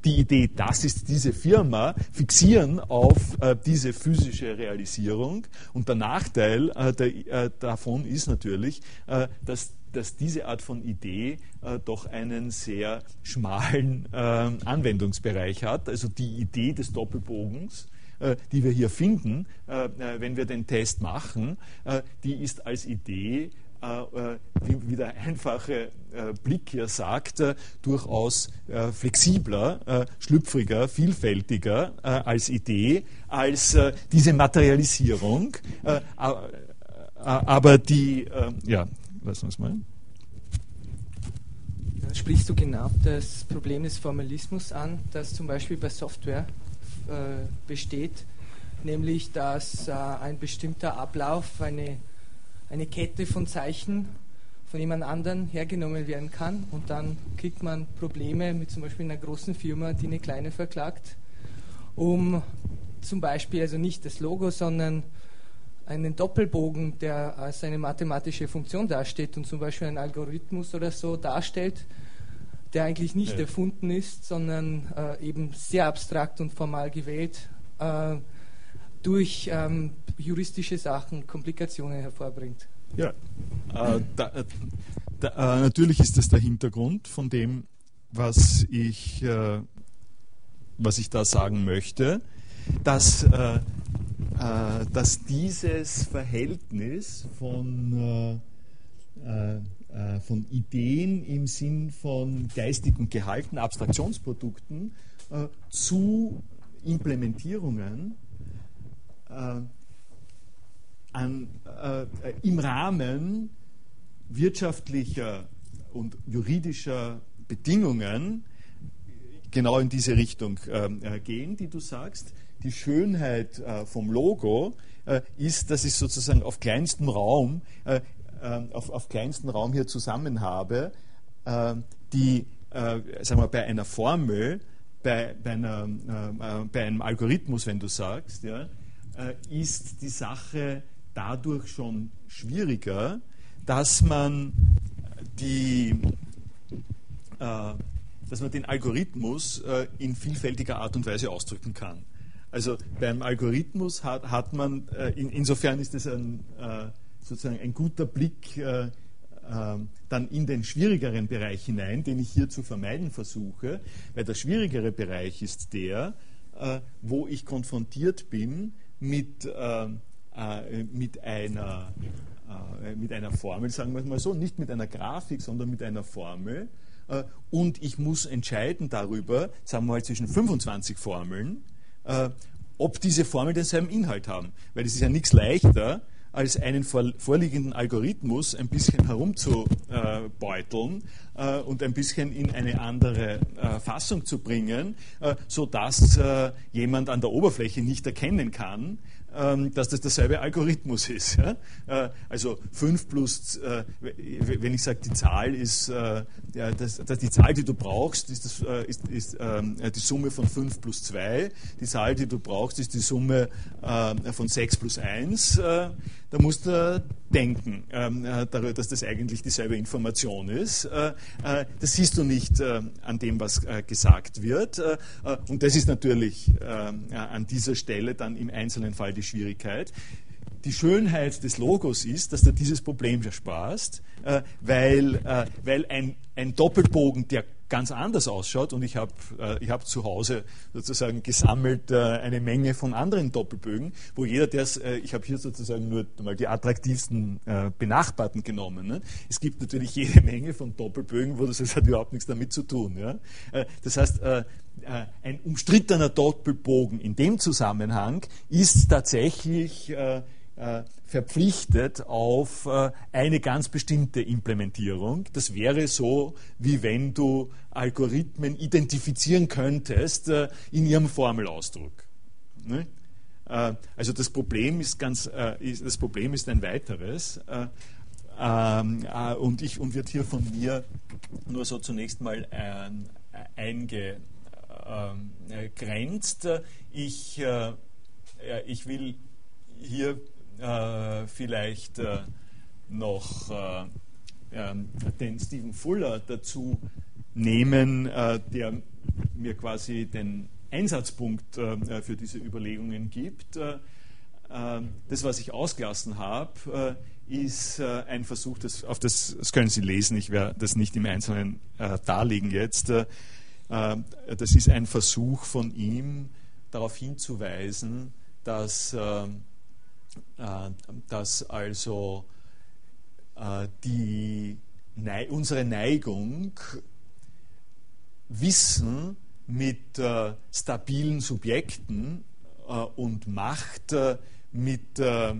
die Idee, das ist diese Firma, fixieren auf äh, diese physische Realisierung. Und der Nachteil äh, der, äh, davon ist natürlich, äh, dass, dass diese Art von Idee äh, doch einen sehr schmalen äh, Anwendungsbereich hat. Also die Idee des Doppelbogens die wir hier finden, wenn wir den Test machen, die ist als Idee wie, der einfache äh, Blick hier sagt, durchaus flexibler, schlüpfriger, vielfältiger als Idee, als diese Materialisierung. aber die, ja, lassen wir es mal. Da sprichst du genau das Problem des Formalismus an, das zum Beispiel bei Software besteht, nämlich dass ein bestimmter Ablauf, eine eine Kette von Zeichen von jemand anderen hergenommen werden kann und dann kriegt man Probleme mit zum Beispiel einer großen Firma, die eine kleine verklagt, um zum Beispiel also nicht das Logo, sondern einen Doppelbogen, der als eine mathematische Funktion dasteht und zum Beispiel einen Algorithmus oder so darstellt, der eigentlich nicht ja. erfunden ist, sondern äh, eben sehr abstrakt und formal gewählt, äh, durch ähm, juristische Sachen Komplikationen hervorbringt. Ja, äh, da, äh, da, äh, natürlich ist das der Hintergrund von dem, was ich, äh, was ich da sagen möchte, dass, äh, äh, dass dieses Verhältnis von, von Ideen im Sinn von geistigen Gehalten, Abstraktionsprodukten zu Implementierungen an, äh, im Rahmen wirtschaftlicher und juridischer Bedingungen genau in diese Richtung ähm, äh, gehen, die du sagst. Die Schönheit äh, vom Logo äh, ist, dass ich sozusagen auf kleinstem Raum, äh, auf, auf kleinstem Raum hier zusammen habe, die, sagen wir, bei einer Formel, bei, bei, einer, bei einem Algorithmus, wenn du sagst, ja, äh, ist die Sache dadurch schon schwieriger, dass man die äh, dass man den Algorithmus äh, in vielfältiger Art und Weise ausdrücken kann. Also beim Algorithmus hat, hat man, äh, in, insofern ist es ein, äh, sozusagen ein guter Blick äh, dann in den schwierigeren Bereich hinein, den ich hier zu vermeiden versuche, weil der schwierigere Bereich ist der, wo ich konfrontiert bin mit, äh, äh, mit, einer, äh, mit einer Formel, sagen wir es mal so, nicht mit einer Grafik, sondern mit einer Formel. Äh, und ich muss entscheiden darüber, sagen wir mal zwischen 25 Formeln, äh, ob diese Formeln denselben Inhalt haben. Weil es ist ja nichts leichter, als einen vorliegenden Algorithmus ein bisschen herumzubeuteln äh, und ein bisschen in eine andere äh, Fassung zu bringen, äh, sodass jemand an der Oberfläche nicht erkennen kann, dass das derselbe Algorithmus ist. Äh, also 5 plus, äh, wenn ich sage, die Zahl ist, äh, die Zahl, die du brauchst, ist, das, ist, ist ähm, die Summe von 5 plus 2. Die Zahl, die du brauchst, ist die Summe von 6 plus 1. Äh, da musst du denken, ähm, darüber, dass das eigentlich dieselbe Information ist. das siehst du nicht an dem, was gesagt wird. und das ist natürlich an dieser Stelle dann im einzelnen Fall die Schwierigkeit. Die Schönheit des Logos ist, dass du dieses Problem ersparst, äh, weil, äh, weil ein, ein Doppelbogen, der ganz anders ausschaut und ich habe äh, hab zu Hause sozusagen gesammelt äh, eine Menge von anderen Doppelbögen, wo jeder, der äh, ich habe hier sozusagen nur mal die attraktivsten äh, benachbarten genommen. Ne? Es gibt natürlich jede Menge von Doppelbögen, wo das, das hat überhaupt nichts damit zu tun. Ja? Äh, das heißt, äh, äh, ein umstrittener Doppelbogen in dem Zusammenhang ist tatsächlich äh, verpflichtet auf eine ganz bestimmte Implementierung. Das wäre so, wie wenn du Algorithmen identifizieren könntest in ihrem Formelausdruck. Ne? Also das Problem ist ganz, das Problem ist ein weiteres. Ähm, und, ich, und wird hier von mir nur so zunächst mal ähm, äh, grenzt. Ich, äh, ich will hier äh, vielleicht äh, noch äh, den Stephen Fuller dazu nehmen, der mir quasi den Einsatzpunkt äh, für diese Überlegungen gibt. Äh, das, was ich ausgelassen habe, ist ein Versuch, das, auf das, das können Sie lesen, ich werde das nicht im Einzelnen darlegen jetzt. das ist ein Versuch von ihm, darauf hinzuweisen, dass, dass also die, unsere Neigung, Wissen mit äh, stabilen Subjekten äh, und Macht äh, mit äh, äh,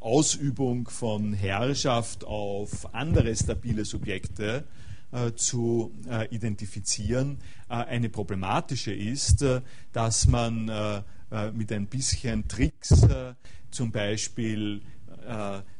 Ausübung von Herrschaft auf andere stabile Subjekte äh, zu identifizieren, eine problematische ist, dass man mit ein bisschen Tricks zum Beispiel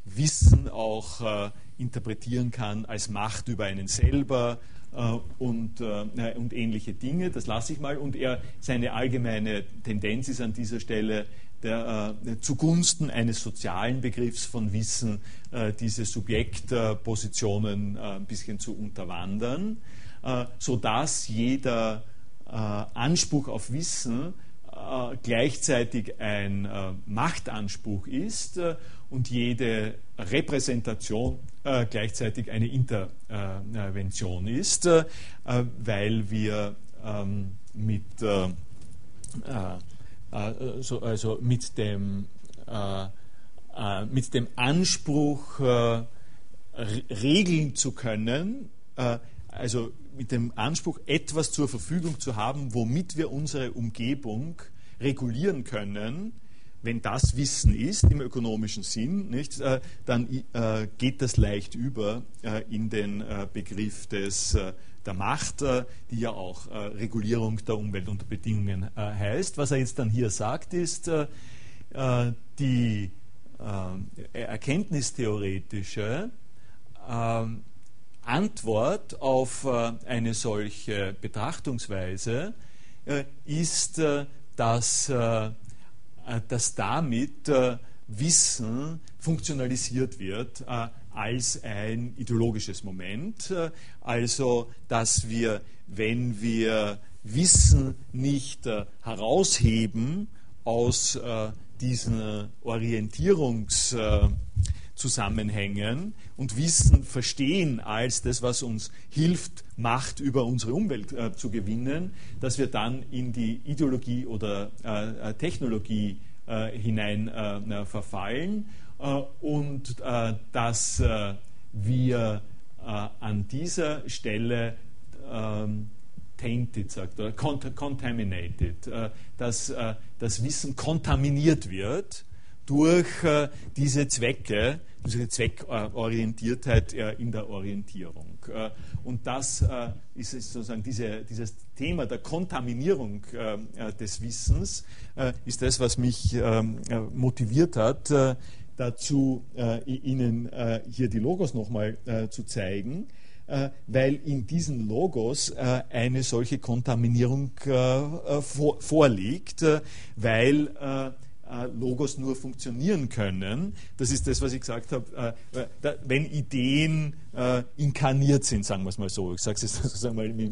Wissen auch interpretieren kann als Macht über einen selber äh, und, äh, und ähnliche Dinge. Das lasse ich mal. Und er, seine allgemeine Tendenz ist an dieser Stelle, der, äh, zugunsten eines sozialen Begriffs von Wissen äh, diese Subjektpositionen äh, ein bisschen zu unterwandern, äh, sodass jeder äh, Anspruch auf Wissen gleichzeitig ein Machtanspruch ist und jede Repräsentation äh, gleichzeitig eine Intervention ist, äh, weil wir ähm, mit, äh, äh, so, also mit, dem, äh, äh, mit dem Anspruch, regeln zu können, also mit dem Anspruch, etwas zur Verfügung zu haben, womit wir unsere Umgebung regulieren können, wenn das Wissen ist im ökonomischen Sinn, nicht, äh, dann äh, geht das leicht über äh, in den Begriff des, der Macht, die ja auch Regulierung der Umwelt unter Bedingungen heißt. Was er jetzt dann hier sagt, ist, die erkenntnistheoretische Antwort auf eine solche Betrachtungsweise ist, dass äh, dass damit äh, Wissen funktionalisiert wird äh, als ein ideologisches Moment. Also, dass wir, wenn wir Wissen nicht herausheben aus diesen Orientierungszusammenhängen und Wissen verstehen als das, was uns hilft, Macht über unsere Umwelt äh, zu gewinnen, dass wir dann in die Ideologie oder äh, Technologie äh, hinein äh, verfallen äh, und äh, dass wir an dieser Stelle ähm, tainted sagt oder contaminated, dass das Wissen kontaminiert wird durch diese Zwecke, diese Zweckorientiertheit in der Orientierung. Äh, und das äh, ist sozusagen diese, dieses Thema der Kontaminierung äh, des Wissens, ist das, was mich motiviert hat, dazu Ihnen hier die Logos nochmal zu zeigen weil in diesen Logos eine solche Kontaminierung vorliegt, weil äh, Logos nur funktionieren können. Das ist das, was ich gesagt habe, äh, äh, wenn Ideen inkarniert sind, sagen wir es mal so. Ich sage es jetzt sozusagen mal mit,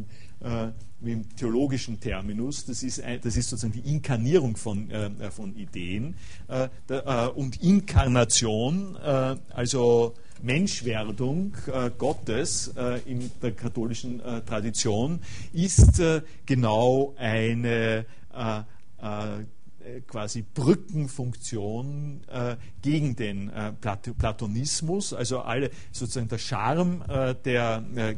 mit dem theologischen Terminus. Das ist, das ist sozusagen die Inkarnierung von, von Ideen. und Inkarnation, also Menschwerdung äh, Gottes äh, in der katholischen äh, Tradition ist genau eine äh, quasi Brückenfunktion äh, gegen den äh, Platonismus, also alle sozusagen der Charme äh, der, äh,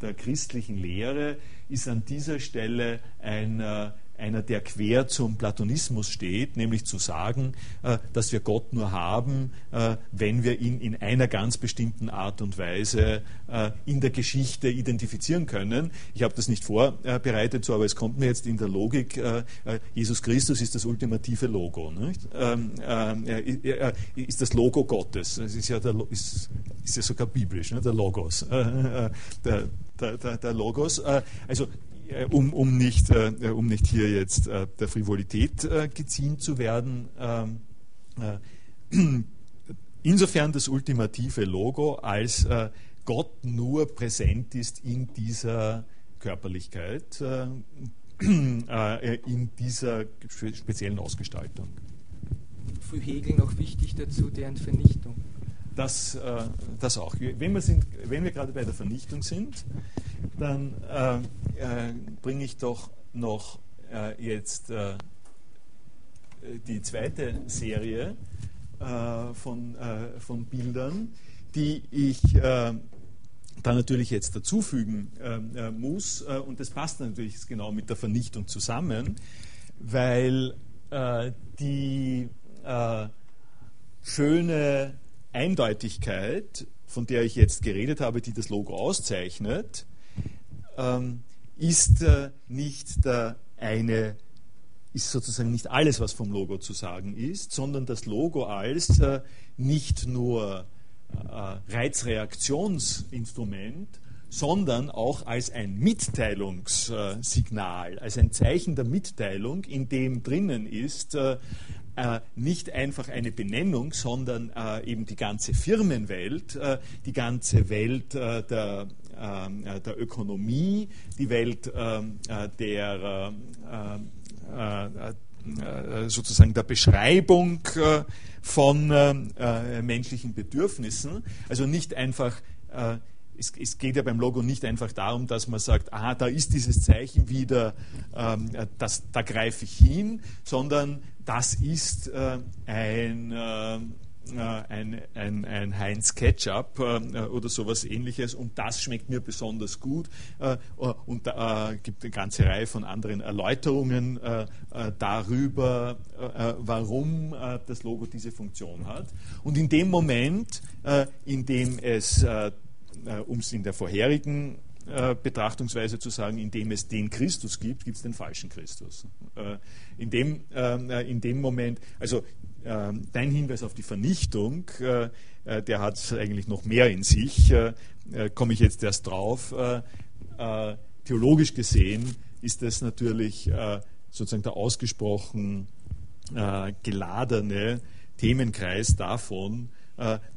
der christlichen Lehre ist an dieser Stelle ein äh, einer, der quer zum Platonismus steht, nämlich zu sagen, äh, dass wir Gott nur haben, äh, wenn wir ihn in einer ganz bestimmten Art und Weise äh, in der Geschichte identifizieren können. Ich habe das nicht vorbereitet, aber es kommt mir jetzt in der Logik, Jesus Christus ist das ultimative Logo. Ähm, ist das Logo Gottes. Das ist ja, der, ist, ist ja sogar biblisch, ne? der Logos. Der, der, der, Logos. Also um, um, nicht, äh, um nicht hier jetzt äh, der Frivolität äh, geziehen zu werden. Ähm, äh, insofern das ultimative Logo, als äh, Gott nur präsent ist in dieser Körperlichkeit in dieser speziellen Ausgestaltung. Für Hegel noch wichtig dazu deren Vernichtung. Das, das auch. Wenn wir, sind, wenn wir gerade bei der Vernichtung sind, dann äh, äh, bringe ich doch noch äh, jetzt die zweite Serie von, von Bildern, die ich da natürlich jetzt dazufügen äh, muss. Äh, und das passt natürlich genau mit der Vernichtung zusammen, weil äh, die schöne Eindeutigkeit, von der ich jetzt geredet habe, die das Logo auszeichnet, ähm, ist äh, nicht der eine, ist sozusagen nicht alles, was vom Logo zu sagen ist, sondern das Logo als äh, nicht nur äh, Reizreaktionsinstrument, sondern auch als ein Mitteilungssignal, als ein Zeichen der Mitteilung, in dem drinnen ist äh, nicht einfach eine Benennung, sondern äh, eben die ganze Firmenwelt, äh, die ganze Welt äh, der, ähm, äh, der Ökonomie, die Welt ähm, äh, der sozusagen der Beschreibung von menschlichen Bedürfnissen. Also nicht einfach es, es, geht ja beim Logo nicht einfach darum, dass man sagt, aha, da ist dieses Zeichen wieder, ähm, das, da greife ich hin, sondern das ist äh, ein, äh, ein, ein, ein, Heinz Ketchup äh, oder sowas ähnliches und das schmeckt mir besonders gut äh, und da äh, gibt eine ganze Reihe von anderen Erläuterungen äh, darüber, warum das Logo diese Funktion hat. Und in dem Moment, in dem es um es in der vorherigen äh, Betrachtungsweise zu sagen, indem es den Christus gibt, gibt es den falschen Christus. Äh, in, dem, äh, in dem Moment, also ähm, dein Hinweis auf die Vernichtung, äh, äh, der hat eigentlich noch mehr in sich, komme ich jetzt erst drauf. theologisch gesehen ist das natürlich sozusagen der ausgesprochen geladene Themenkreis davon, äh,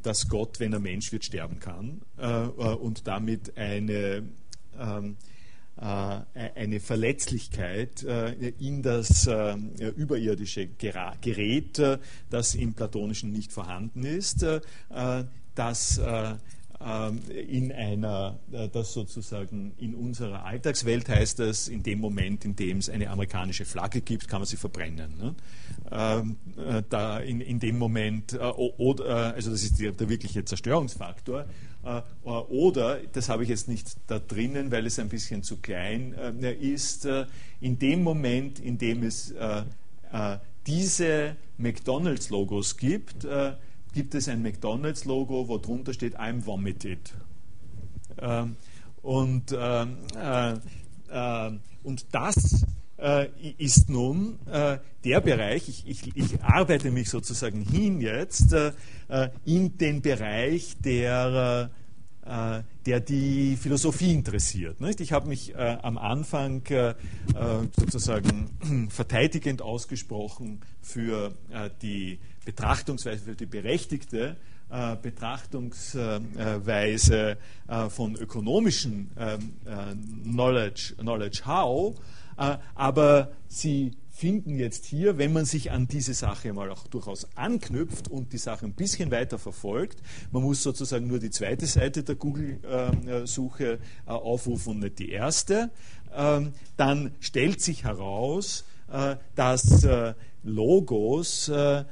dass Gott, wenn er Mensch wird, sterben kann äh, äh, und damit eine, ähm, eine Verletzlichkeit in das Überirdische gerät, das im Platonischen nicht vorhanden ist, das ähm, in einer, äh, das sozusagen in unserer Alltagswelt heißt das, in dem Moment, in dem es eine amerikanische Flagge gibt, kann man sie verbrennen. Ne? Ähm, äh, da in, in dem Moment, äh, also das ist der wirkliche Zerstörungsfaktor, oder, das habe ich jetzt nicht da drinnen, weil es ein bisschen zu klein ist, in dem Moment, in dem es diese McDonalds-Logos gibt, gibt es ein McDonalds-Logo, wo drunter steht I'm vomited. Ähm, und, ähm, äh, äh, und das äh, ist nun äh, der Bereich, ich, ich, ich, arbeite mich sozusagen hin jetzt äh, äh, in den Bereich der der die Philosophie interessiert. Ich habe mich äh, am Anfang äh, sozusagen verteidigend ausgesprochen für äh, die Betrachtungsweise, für die berechtigte äh, Betrachtungsweise äh, von ökonomischen ähm, äh, Knowledge, Knowledge How, äh, aber sie finden jetzt hier, wenn man sich an diese Sache mal auch durchaus anknüpft und die Sache ein bisschen weiter verfolgt, man muss sozusagen nur die zweite Seite der Google-Suche äh, aufrufen und nicht die erste, ähm, dann stellt sich heraus, dass Logos äh,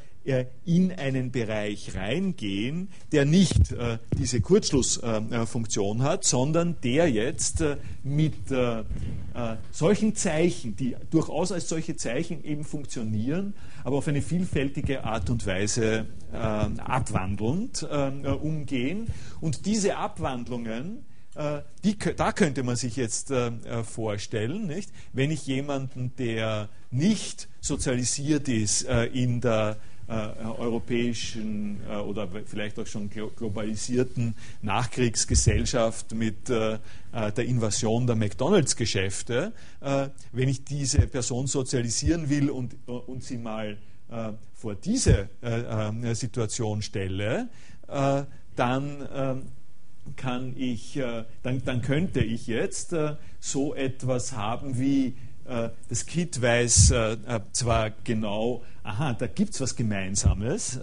in einen Bereich reingehen, der nicht äh, diese Kurzschlussfunktion hat, sondern der jetzt äh, mit äh, äh, solchen Zeichen, die durchaus als solche Zeichen eben funktionieren, aber auf eine vielfältige Art und Weise äh, abwandelnd umgehen. Und diese Abwandlungen, die, da könnte man sich jetzt vorstellen, nicht? wenn ich jemanden, der nicht sozialisiert ist in der äh, europäischen äh, oder vielleicht auch schon globalisierten Nachkriegsgesellschaft mit äh, der Invasion der McDonalds-Geschäfte, wenn ich diese Person sozialisieren will und, und sie mal vor diese Situation stelle, dann kann ich, dann, dann könnte ich jetzt so etwas haben wie das Kit weiß zwar genau, aha, da gibt es was Gemeinsames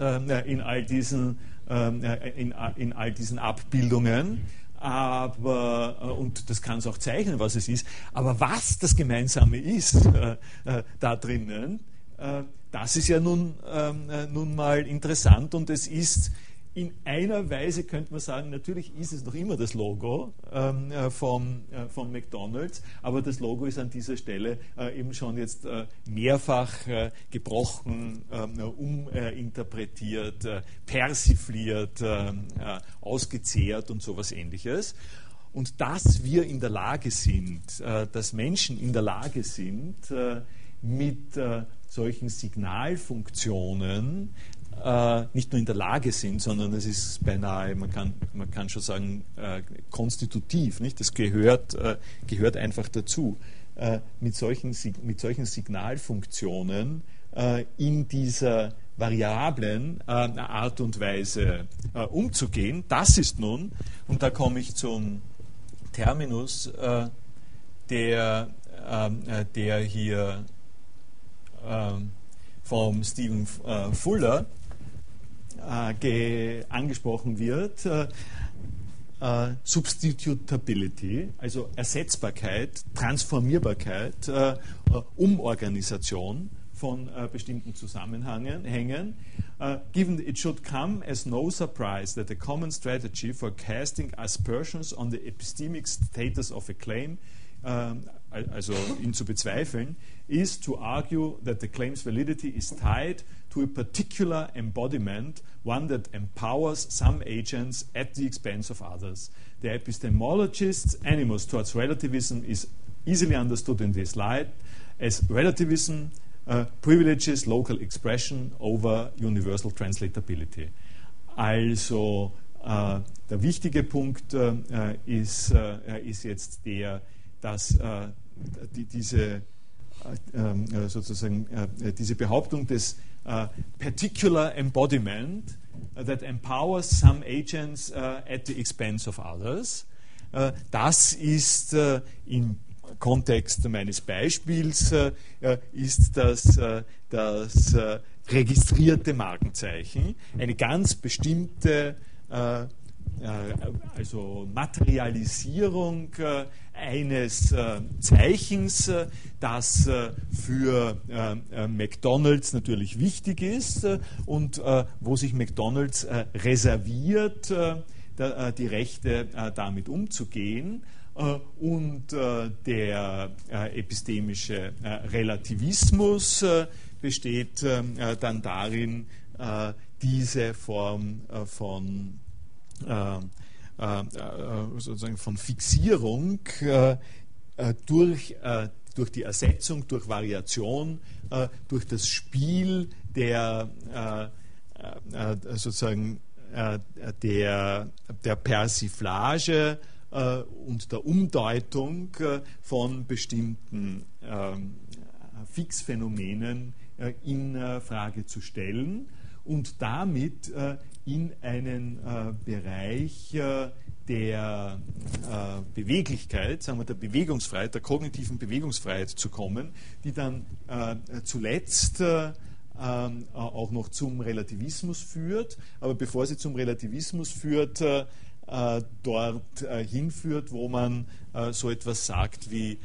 in all diesen, in, in all diesen Abbildungen aber, äh, und das kann es auch zeichnen, was es ist, aber was das Gemeinsame ist äh, äh, da drinnen, äh, das ist ja nun, ähm, äh, nun mal interessant und es ist in einer Weise könnte man sagen, natürlich ist es noch immer das Logo ähm, äh, vom, äh, von McDonald's, aber das Logo ist an dieser Stelle äh, eben schon jetzt äh, mehrfach äh, gebrochen, ähm, uminterpretiert, äh, persifliert, ausgezehrt und sowas ähnliches. Und dass wir in der Lage sind, dass Menschen in der Lage sind, mit solchen Signalfunktionen äh, nicht nur in der Lage sind, sondern es ist beinahe, man kann, man kann schon sagen, äh, konstitutiv. Nicht? Das gehört, äh, gehört einfach dazu. Äh, mit, solchen, mit solchen Signalfunktionen äh, in dieser variablen äh, Art und Weise umzugehen, das ist nun, und da komme ich zum Terminus, der, ähm, der hier ähm, vom Stephen Fuller äh, angesprochen wird, äh, äh, Substitutability, also Ersetzbarkeit, Transformierbarkeit, äh, äh, Umorganisation von äh, bestimmten Zusammenhängen. Given it should come as no surprise that a common strategy for casting aspersions on the epistemic status of a claim, also ihn zu bezweifeln, is to argue that the claim's validity is tied to a particular embodiment, one that empowers some agents at the expense of others. The epistemologist's animus towards relativism is easily understood in this light as relativism uh, privileges local expression over universal translatability. Also äh, der wichtige Punkt äh, ist, äh, ist, jetzt der, dass äh, die, diese, äh, äh, sozusagen, diese Behauptung des particular embodiment that empowers some agents uh, at the expense of others. Uh, das ist uh, im Kontext meines Beispiels ist das, das registrierte Markenzeichen, eine ganz bestimmte also Materialisierung eines äh, Zeichens, äh, das äh, für McDonald's natürlich wichtig ist und wo sich McDonald's reserviert, die Rechte damit umzugehen. Und der epistemische Relativismus besteht dann darin, diese Form von äh, äh, sozusagen von Fixierung äh, durch, durch die Ersetzung, durch Variation, durch das Spiel der sozusagen der, der Persiflage und der Umdeutung von bestimmten Fixphänomenen in Frage zu stellen. Und damit in einen äh, Bereich äh, der äh, Beweglichkeit, sagen wir der Bewegungsfreiheit, der kognitiven Bewegungsfreiheit zu kommen, die dann äh, zuletzt äh, ähm, auch noch zum Relativismus führt. Aber bevor sie zum Relativismus führt, äh, dort hinführt, wo man so etwas sagt wie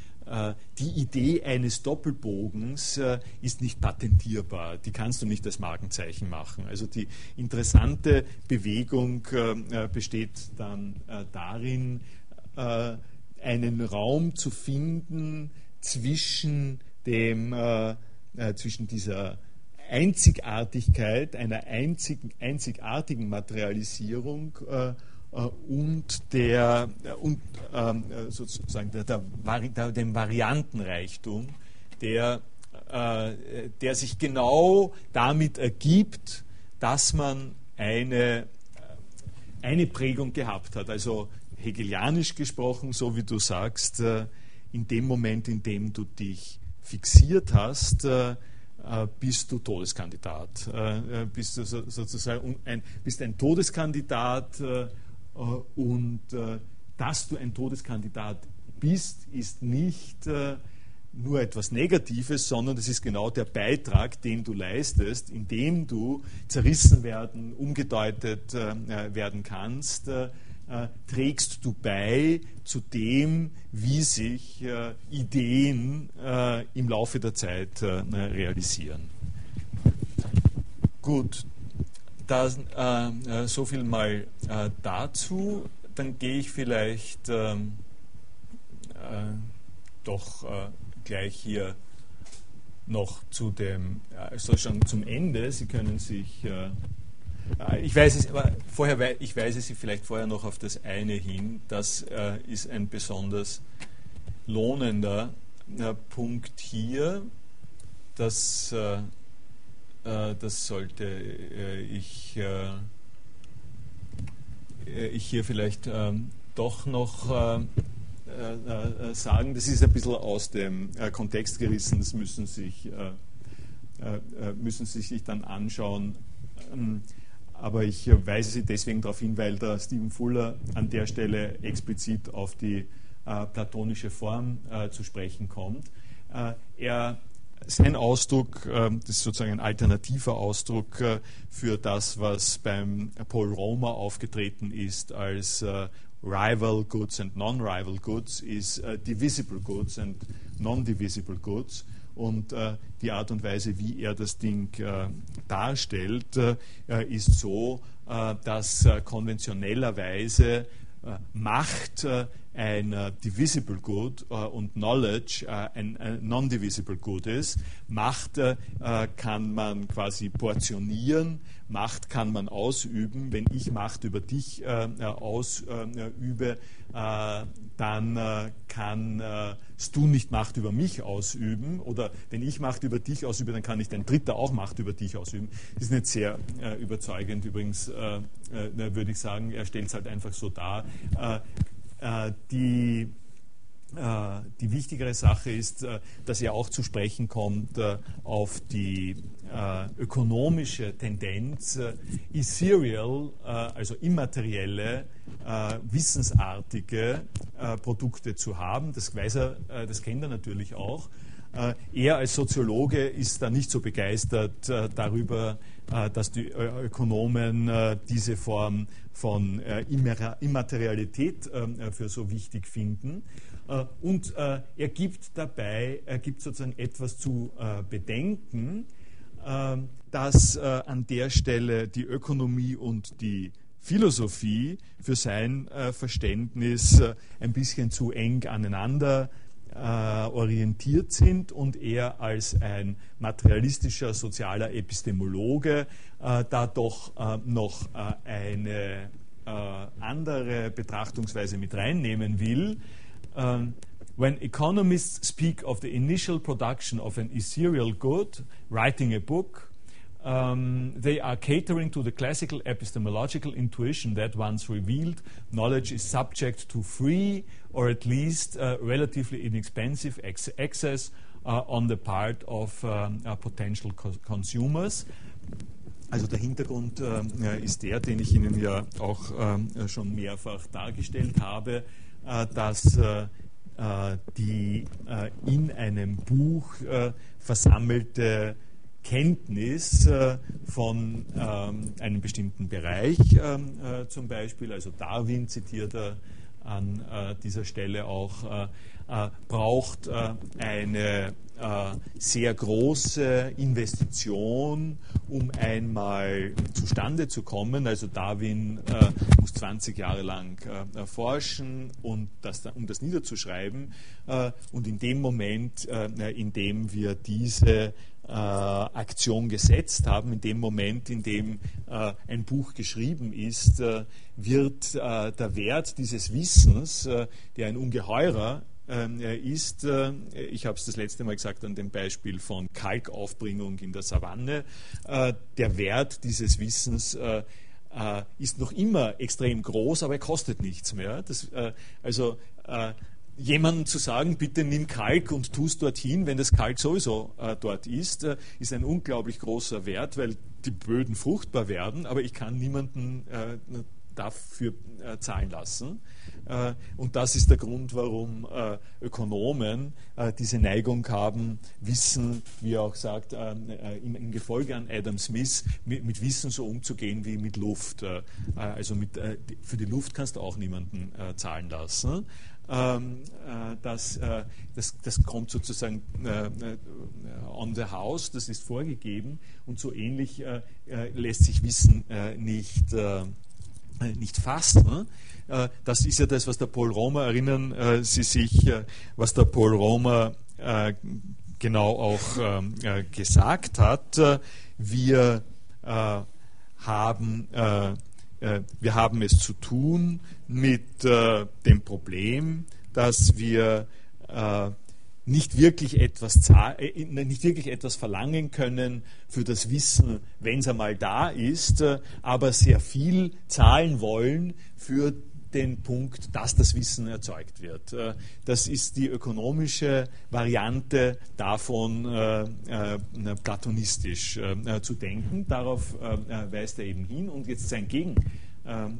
die Idee eines Doppelbogens äh, ist nicht patentierbar. Die kannst du nicht als Markenzeichen machen. Also die interessante Bewegung äh, besteht dann darin, einen Raum zu finden zwischen dem, zwischen dieser Einzigartigkeit einer einzigen, einzigartigen Materialisierung äh, und, der, äh, und ähm, sozusagen der, der, dem Variantenreichtum, der, äh, der sich genau damit ergibt, dass man eine, eine Prägung gehabt hat. Also hegelianisch gesprochen, so wie du sagst, in dem Moment, in dem du dich fixiert hast, bist du Todeskandidat. Bist du sozusagen ein, bist ein Todeskandidat und dass du ein Todeskandidat bist, ist nicht nur etwas Negatives, sondern das ist genau der Beitrag, den du leistest, indem du zerrissen werden, umgedeutet werden kannst äh, trägst du bei zu dem, wie sich äh, Ideen äh, im Laufe der Zeit äh, realisieren. Gut, das, äh, äh, so viel mal dazu. Dann gehe ich vielleicht ähm, doch gleich hier noch zu dem, also schon zum Ende. Sie können sich äh, ich weiß es, aber vorher, ich weise Sie vielleicht vorher noch auf das eine hin. Das äh, ist ein besonders lohnender äh, Punkt hier. Das, äh, äh das sollte äh, ich, ich hier vielleicht ähm, doch noch sagen. Das ist ein bisschen aus dem Kontext gerissen. Das müssen, sich, müssen Sie sich dann anschauen. Ähm, aber ich weise Sie deswegen darauf hin, weil der Stephen Fuller an der Stelle explizit auf die äh, platonische Form äh, zu sprechen kommt. Äh, er, sein Ausdruck, ähm, das ist sozusagen ein alternativer Ausdruck äh, für das, was beim Paul Romer aufgetreten ist als äh, Rival Goods and Non-Rival Goods, ist äh, Divisible Goods and Non-Divisible Goods. Und die Art und Weise, wie er das Ding darstellt, ist so, dass konventionellerweise Macht ein divisible good und Knowledge ein, ein non-divisible good ist. Macht kann man quasi portionieren, Macht kann man ausüben. Wenn ich Macht über dich ausübe, dann äh, kannst äh, du nicht Macht über mich ausüben oder wenn ich Macht über dich ausübe, dann kann nicht ein Dritter auch Macht über dich ausüben. Das ist nicht sehr äh, überzeugend übrigens, äh, äh, würde ich sagen. Er stellt es halt einfach so dar. Äh, die äh, die wichtigere Sache ist, äh, dass er auch zu sprechen kommt auf die ökonomische Tendenz, ethereal, also immaterielle, wissensartige Produkte zu haben. Das weiß er, das kennt er natürlich auch. Er als Soziologe ist da nicht so begeistert darüber, dass die Ökonomen diese Form von Immaterialität für so wichtig finden. Äh, und äh, er gibt dabei, er gibt sozusagen etwas zu äh, bedenken, dass an der Stelle die Ökonomie und die Philosophie für sein Verständnis ein bisschen zu eng aneinander orientiert sind und er als ein materialistischer sozialer Epistemologe da doch noch eine andere Betrachtungsweise mit reinnehmen will. Um, when economists speak of the initial production of an ethereal good, writing a book, um, they are catering to the classical epistemological intuition that once revealed, knowledge is subject to free or at least uh, relatively inexpensive ex access uh, on the part of um, uh, potential co consumers. Also der Hintergrund äh, ist der, den ich Ihnen ja auch äh, schon mehrfach dargestellt habe. Äh, dass äh, äh, die in einem Buch versammelte Kenntnis von ähm, einem bestimmten Bereich ähm, zum Beispiel, also Darwin zitiert er an dieser Stelle auch, braucht eine äh, sehr große Investition, um einmal zustande zu kommen. Also Darwin äh, muss 20 Jahre lang äh, forschen, um das niederzuschreiben. Äh, und in dem Moment, äh, in dem wir diese äh, Aktion gesetzt haben, in dem Moment, in dem ein Buch geschrieben ist, wird der Wert dieses Wissens, der ein ungeheurer ähm, ist, äh, ich habe es das letzte Mal gesagt an dem Beispiel von Kalkaufbringung in der Savanne, äh, der Wert dieses Wissens äh, ist noch immer extrem groß, aber er kostet nichts mehr. Das, also jemandem zu sagen, bitte nimm Kalk und tu es dorthin, wenn das Kalk sowieso äh, dort ist, äh, ist ein unglaublich großer Wert, weil die Böden fruchtbar werden, aber ich kann niemanden äh, dafür äh, zahlen lassen. Äh, und das ist der Grund, warum äh, Ökonomen diese Neigung haben, Wissen, wie er auch sagt, im Gefolge an Adam Smith, mit Wissen so umzugehen wie mit Luft. Also mit, für die Luft kannst du auch niemanden zahlen lassen. Ähm, das, das, das kommt sozusagen on the house, das ist vorgegeben und so ähnlich lässt sich Wissen nicht äh, nicht fasst. Ne? Äh, das ist ja das, was der Paul Romer, erinnern äh, Sie sich, was der Paul Romer genau auch ähm, gesagt hat. Wir haben, wir haben es zu tun mit dem Problem, dass wir nicht wirklich etwas, äh, nicht wirklich etwas verlangen können für das Wissen, wenn es einmal da ist, äh, aber sehr viel zahlen wollen für den Punkt, dass das Wissen erzeugt wird. Äh, das ist die ökonomische Variante davon, platonistisch zu denken. Darauf weist er eben hin und jetzt sein Gegen. Äh,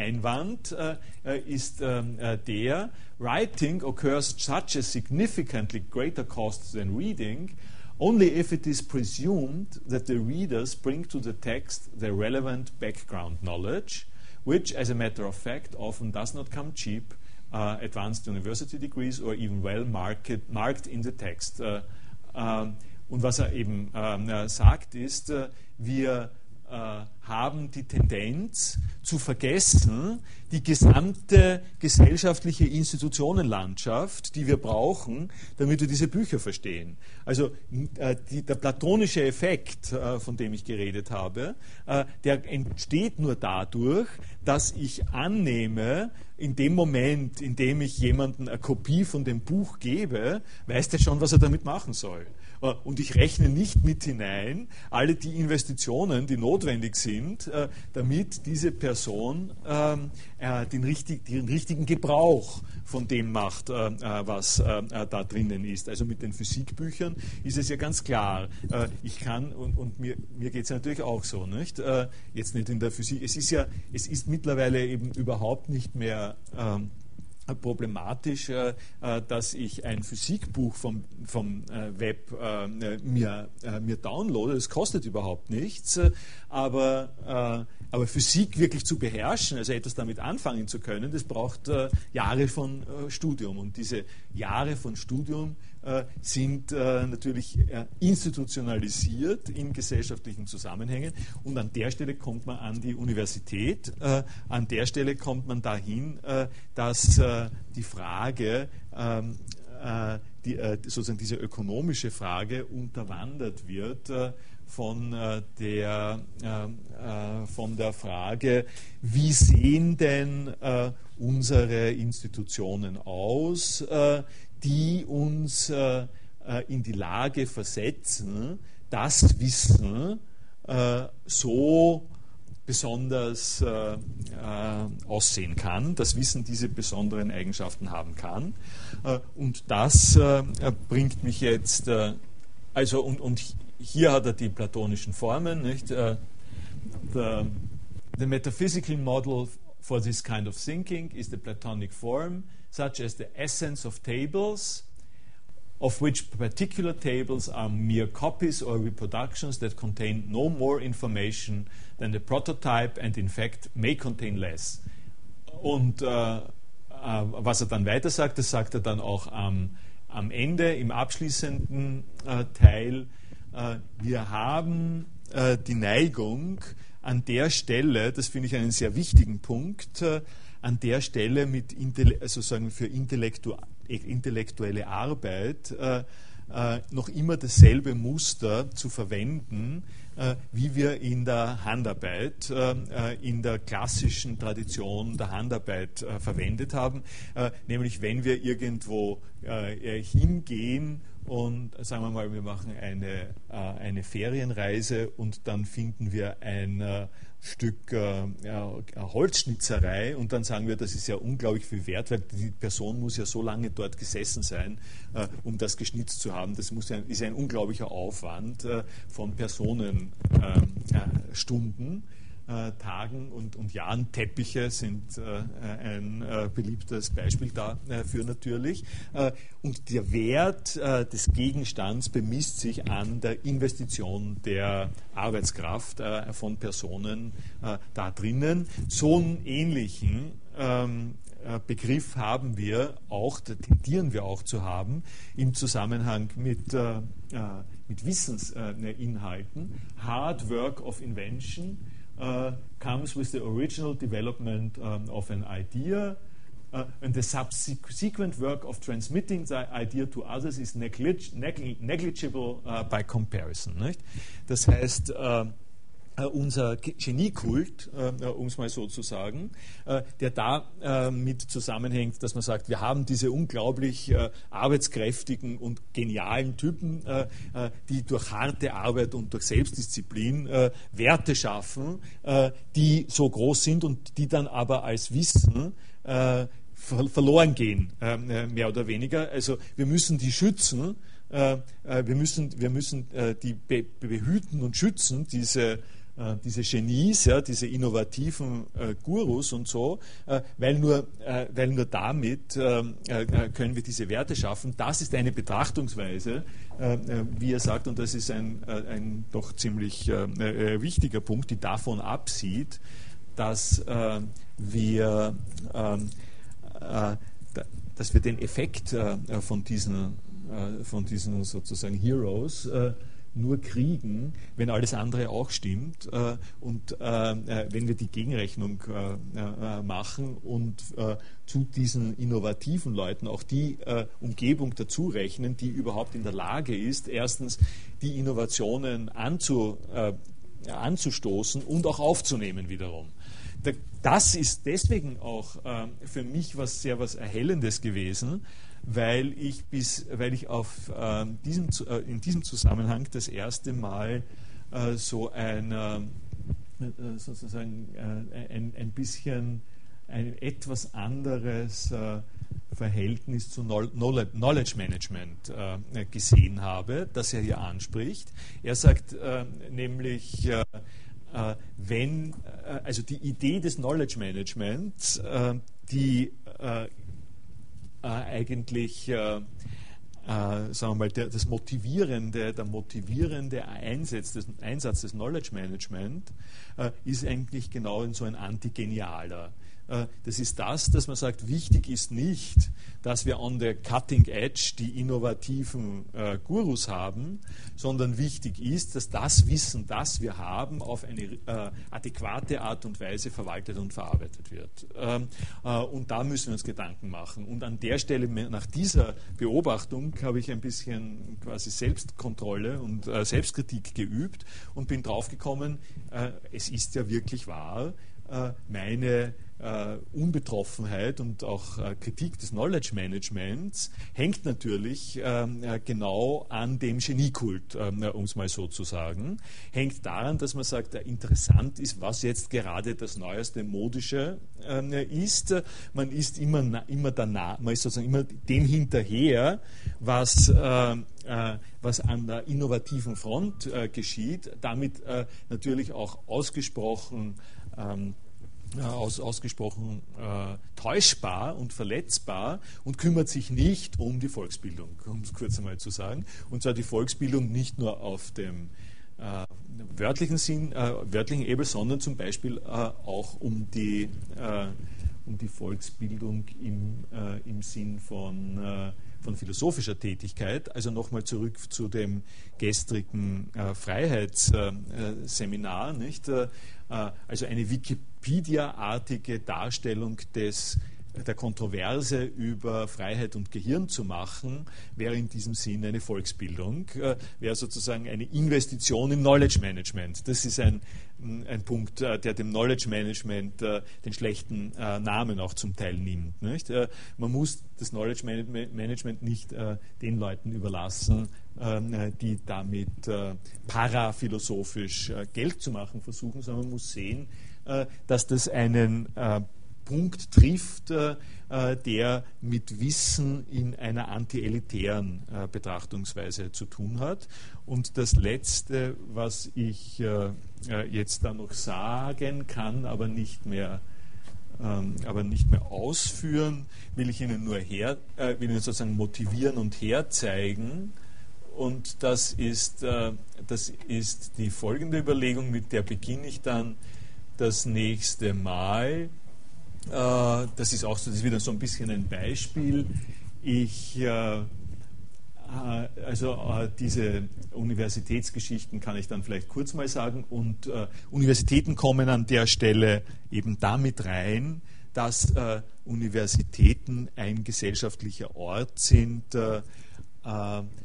Einwand äh, äh, ist der, writing occurs such a significantly greater cost than reading only if it is presumed that the readers bring to the text the relevant background knowledge, which, as a matter of fact, often does not come cheap, uh, advanced university degrees or even well market, marked in the text. Uh, um, und was er eben uh, sagt, ist, wir äh, haben die Tendenz zu vergessen, die gesamte gesellschaftliche Institutionenlandschaft, die wir brauchen, damit wir diese Bücher verstehen. Also äh, die, der platonische Effekt, äh, von dem ich geredet habe, äh, der entsteht nur dadurch, dass ich annehme, in dem Moment, in dem ich jemandem eine Kopie von dem Buch gebe, weiß der schon, was er damit machen soll. Äh, und ich rechne nicht mit hinein alle die Investitionen, die notwendig sind, äh, damit diese Person ähm, äh, den, richtig, den richtigen Gebrauch von dem macht, was da drinnen ist. Also mit den Physikbüchern ist es ja ganz klar. Ich kann, und, mir, mir geht es natürlich auch so, nicht? Jetzt nicht in der Physik. Es ist ja, es ist mittlerweile eben überhaupt nicht mehr ähm, problematisch, äh, äh, dass ich ein Physikbuch vom, vom äh, Web mir, mir downloade. Das kostet überhaupt nichts. Aber, aber Physik wirklich zu beherrschen, also etwas damit anfangen zu können, das braucht Jahre von Studium. Und diese Jahre von Studium sind äh, natürlich äh, institutionalisiert in gesellschaftlichen Zusammenhängen. Und an der Stelle kommt man an die Universität. An der Stelle kommt man dahin, dass die Frage, ähm, die, sozusagen diese ökonomische Frage unterwandert wird von der, von der Frage, wie sehen denn unsere Institutionen aus, die uns äh, äh, in die Lage versetzen, das Wissen äh, so besonders aussehen kann, das Wissen diese besonderen Eigenschaften haben kann. Und das bringt mich jetzt, also und, und hier hat er die platonischen Formen, nicht? The, the metaphysical model for this kind of thinking is the Platonic form such as the essence of tables, of which particular tables are mere copies or reproductions that contain no more information than the prototype and in fact may contain less. Und äh, äh, was er dann weiter sagt, das sagt er dann auch am, am Ende, im abschließenden äh, Teil. Äh, wir haben äh, die Neigung, an der Stelle, das finde ich einen sehr wichtigen Punkt, äh, an der Stelle mit sozusagen für intellektuelle Arbeit äh, äh, noch immer dasselbe Muster zu verwenden, äh, wie wir in der Handarbeit, äh, äh, in der klassischen Tradition der Handarbeit äh, verwendet haben. nämlich wenn wir irgendwo hingehen und sagen wir mal, wir machen eine, eine Ferienreise und dann finden wir ein Stück äh, ja, Holzschnitzerei und dann sagen wir, das ist ja unglaublich viel wert, weil die Person muss ja so lange dort gesessen sein, äh, um das geschnitzt zu haben. Das muss ja, ist ein unglaublicher Aufwand äh, von Personenstunden. Äh, Tagen und, und Jahren. Teppiche sind äh, ein äh, beliebtes Beispiel dafür natürlich. Äh, und der Wert äh, des Gegenstands bemisst sich an der Investition der Arbeitskraft äh, von Personen da drinnen. So einen ähnlichen ähm, Begriff haben wir auch, tendieren wir auch zu haben, im Zusammenhang mit, mit Wissensinhalten. Hard Work of Invention comes with the original development um, of an idea. Uh, and the subsequent work of transmitting the idea to others is neglig negligible uh, by comparison. Nicht? Das heißt, uh, unser Geniekult, äh, um es mal so zu sagen, äh, der damit zusammenhängt, dass man sagt, wir haben diese unglaublich arbeitskräftigen und genialen Typen, die durch harte Arbeit und durch Selbstdisziplin Werte schaffen, die so groß sind und die dann aber als Wissen verloren gehen, mehr oder weniger. Also wir müssen die schützen, wir müssen, wir müssen die behüten und schützen, diese äh, diese Genies, ja, diese innovativen äh, Gurus und so, äh, weil, nur, äh, weil nur damit äh, können wir diese Werte schaffen. Das ist eine Betrachtungsweise, wie er sagt, und das ist ein, ein doch ziemlich wichtiger Punkt, die davon absieht, dass wir ähm, dass wir den Effekt von diesen, von diesen sozusagen Heroes nur kriegen, wenn alles andere auch stimmt äh, und äh, äh wenn wir die Gegenrechnung äh, äh machen und äh, zu diesen innovativen Leuten auch die Umgebung dazu rechnen, die überhaupt in der Lage ist, erstens die Innovationen anzu, anzustoßen und auch aufzunehmen wiederum. Das ist deswegen auch für mich was sehr was Erhellendes gewesen, weil ich, bis, weil ich auf, äh, diesem, äh, in diesem Zusammenhang das erste Mal äh, so ein, äh, äh, sozusagen, äh, ein, ein bisschen ein etwas anderes Verhältnis zu Knowledge Management gesehen habe, das er hier anspricht. Er sagt nämlich, wenn, also die Idee des Knowledge Managements, die äh, eigentlich äh, äh, sagen wir mal, der, das motivierende, der motivierende Einsatz des, Einsatz des Knowledge Management äh, ist eigentlich genau so ein antigenialer. Äh, das ist das, dass man sagt, wichtig ist nicht, dass wir on the cutting edge die innovativen äh, Gurus haben, sondern wichtig ist, dass das Wissen, das wir haben, auf eine äh, adäquate Art und Weise verwaltet und verarbeitet wird. Ähm, äh, und da müssen wir uns Gedanken machen. Und an der Stelle, nach dieser Beobachtung, habe ich ein bisschen quasi Selbstkontrolle und äh, Selbstkritik geübt und bin draufgekommen, äh, es ist ja wirklich wahr, meine äh, Unbetroffenheit und auch äh, Kritik des Knowledge Managements hängt natürlich ähm, äh, genau an dem Geniekult, ähm, um es mal so zu sagen. Hängt daran, dass man sagt, interessant ist, was jetzt gerade das neueste Modische ähm, ist. Man ist immer, immer danach, man ist sozusagen immer dem hinterher, was äh, was an der innovativen Front äh, geschieht, damit äh, natürlich auch ausgesprochen ähm, aus, ausgesprochen äh, täuschbar und verletzbar und kümmert sich nicht um die Volksbildung, um es kurz einmal zu sagen. Und zwar die Volksbildung nicht nur auf dem äh, wörtlichen Sinn, äh, wörtlichen Ebel, sondern zum Beispiel äh, auch um die, äh, um die Volksbildung im, im Sinn von von philosophischer Tätigkeit. Also nochmal zurück zu dem gestrigen äh, Freiheitsseminar. Nicht? Äh, also eine Wikipedia-artige Darstellung des der Kontroverse über Freiheit und Gehirn zu machen, wäre in diesem Sinn eine Volksbildung, äh, wäre sozusagen eine Investition im Knowledge Management. Das ist ein, ein Punkt, äh, der dem Knowledge Management äh, den schlechten Namen auch zum Teil nimmt. Nicht? Man muss das Knowledge Management nicht den Leuten überlassen, die damit paraphilosophisch Geld zu machen versuchen, sondern man muss sehen, dass das einen Punkt trifft, äh, der mit Wissen in einer antielitären äh, Betrachtungsweise zu tun hat. Und das Letzte, was ich äh, jetzt da noch sagen kann, aber nicht mehr ähm, aber nicht mehr ausführen, will ich Ihnen nur her, will Ihnen sozusagen motivieren und herzeigen. Und das ist, das ist die folgende Überlegung, mit der beginne ich dann das nächste Mal. Äh, das ist auch so, das ist wieder so ein bisschen ein Beispiel. Ich äh, äh, also diese Universitätsgeschichten kann ich dann vielleicht kurz mal sagen. Und Universitäten kommen an der Stelle eben damit rein, dass Universitäten ein gesellschaftlicher Ort sind,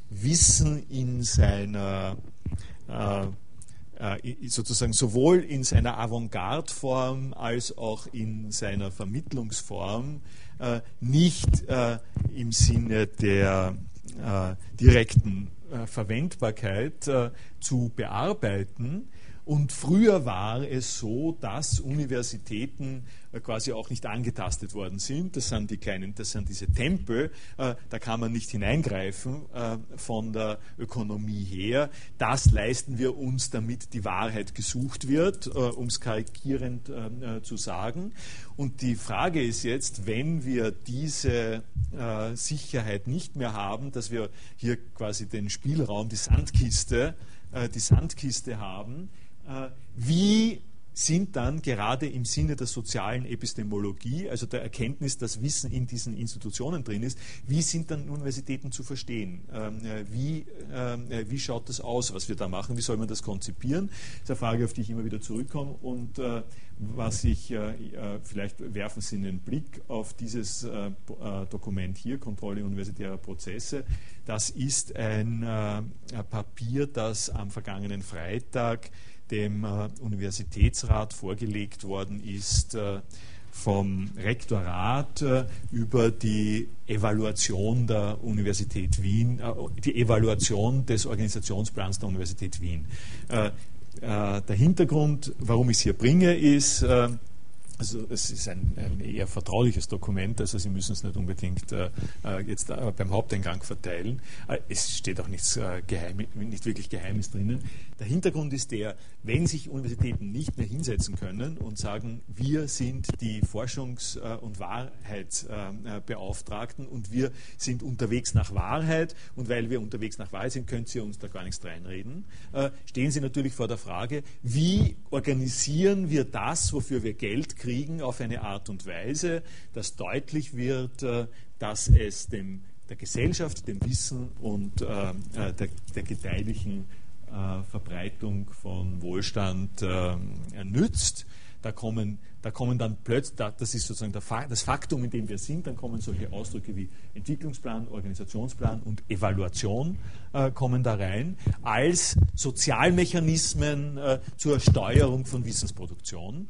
Wissen in seiner sozusagen sowohl in seiner Avantgarde-Form als auch in seiner Vermittlungsform nicht im Sinne der äh, direkten äh, Verwendbarkeit äh, zu bearbeiten. Und früher war es so, dass Universitäten äh, quasi auch nicht angetastet worden sind. Das sind die kleinen, das sind diese Tempel, äh, da kann man nicht hineingreifen äh, von der Ökonomie her. Das leisten wir uns, damit die Wahrheit gesucht wird, um es karikierend zu sagen. Und die Frage ist jetzt, wenn wir diese Sicherheit nicht mehr haben, dass wir hier quasi den Spielraum, die Sandkiste, die Sandkiste haben, wie sind dann gerade im Sinne der sozialen Epistemologie, also der Erkenntnis, dass Wissen in diesen Institutionen drin ist, wie sind dann Universitäten zu verstehen? Ähm, äh, wie, äh, wie schaut das aus, was wir da machen? Wie soll man das konzipieren? Das ist eine Frage, auf die ich immer wieder zurückkomme. Und äh, was ich, äh, äh, vielleicht werfen Sie einen Blick auf dieses äh, Dokument hier, Kontrolle universitärer Prozesse. Das ist ein Papier, das am vergangenen Freitag dem äh, Universitätsrat vorgelegt worden ist äh, vom Rektorat äh, über die Evaluation der Universität Wien, die Evaluation des Organisationsplans der Universität Wien. Der Hintergrund, warum ich es hier bringe, ist, also es ist ein, ein, eher vertrauliches Dokument, also Sie müssen es nicht unbedingt äh, jetzt äh, beim Haupteingang verteilen. Es steht auch nichts äh, Geheim, nicht wirklich Geheimes drinnen. Der Hintergrund ist der, wenn sich Universitäten nicht mehr hinsetzen können und sagen, wir sind die Forschungs- äh, und Wahrheitsbeauftragten und wir sind unterwegs nach Wahrheit und weil wir unterwegs nach Wahrheit sind, können Sie uns da gar nichts reinreden, stehen Sie natürlich vor der Frage, wie organisieren wir das, wofür wir Geld kriegen, auf eine Art und Weise, dass deutlich wird, äh, dass es dem, der Gesellschaft, dem Wissen und äh, äh, der, der gedeihlichen Verbreitung von Wohlstand nützt. Da kommen, da kommen dann plötzlich, das ist sozusagen das Faktum, in dem wir sind, dann kommen solche Ausdrücke wie Entwicklungsplan, Organisationsplan und Evaluation äh, kommen da rein, als Sozialmechanismen äh, zur Steuerung von Wissensproduktion.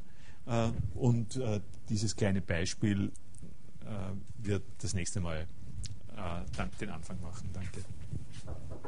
Äh, und äh, dieses kleine Beispiel äh, wird das nächste Mal den Anfang machen. Danke.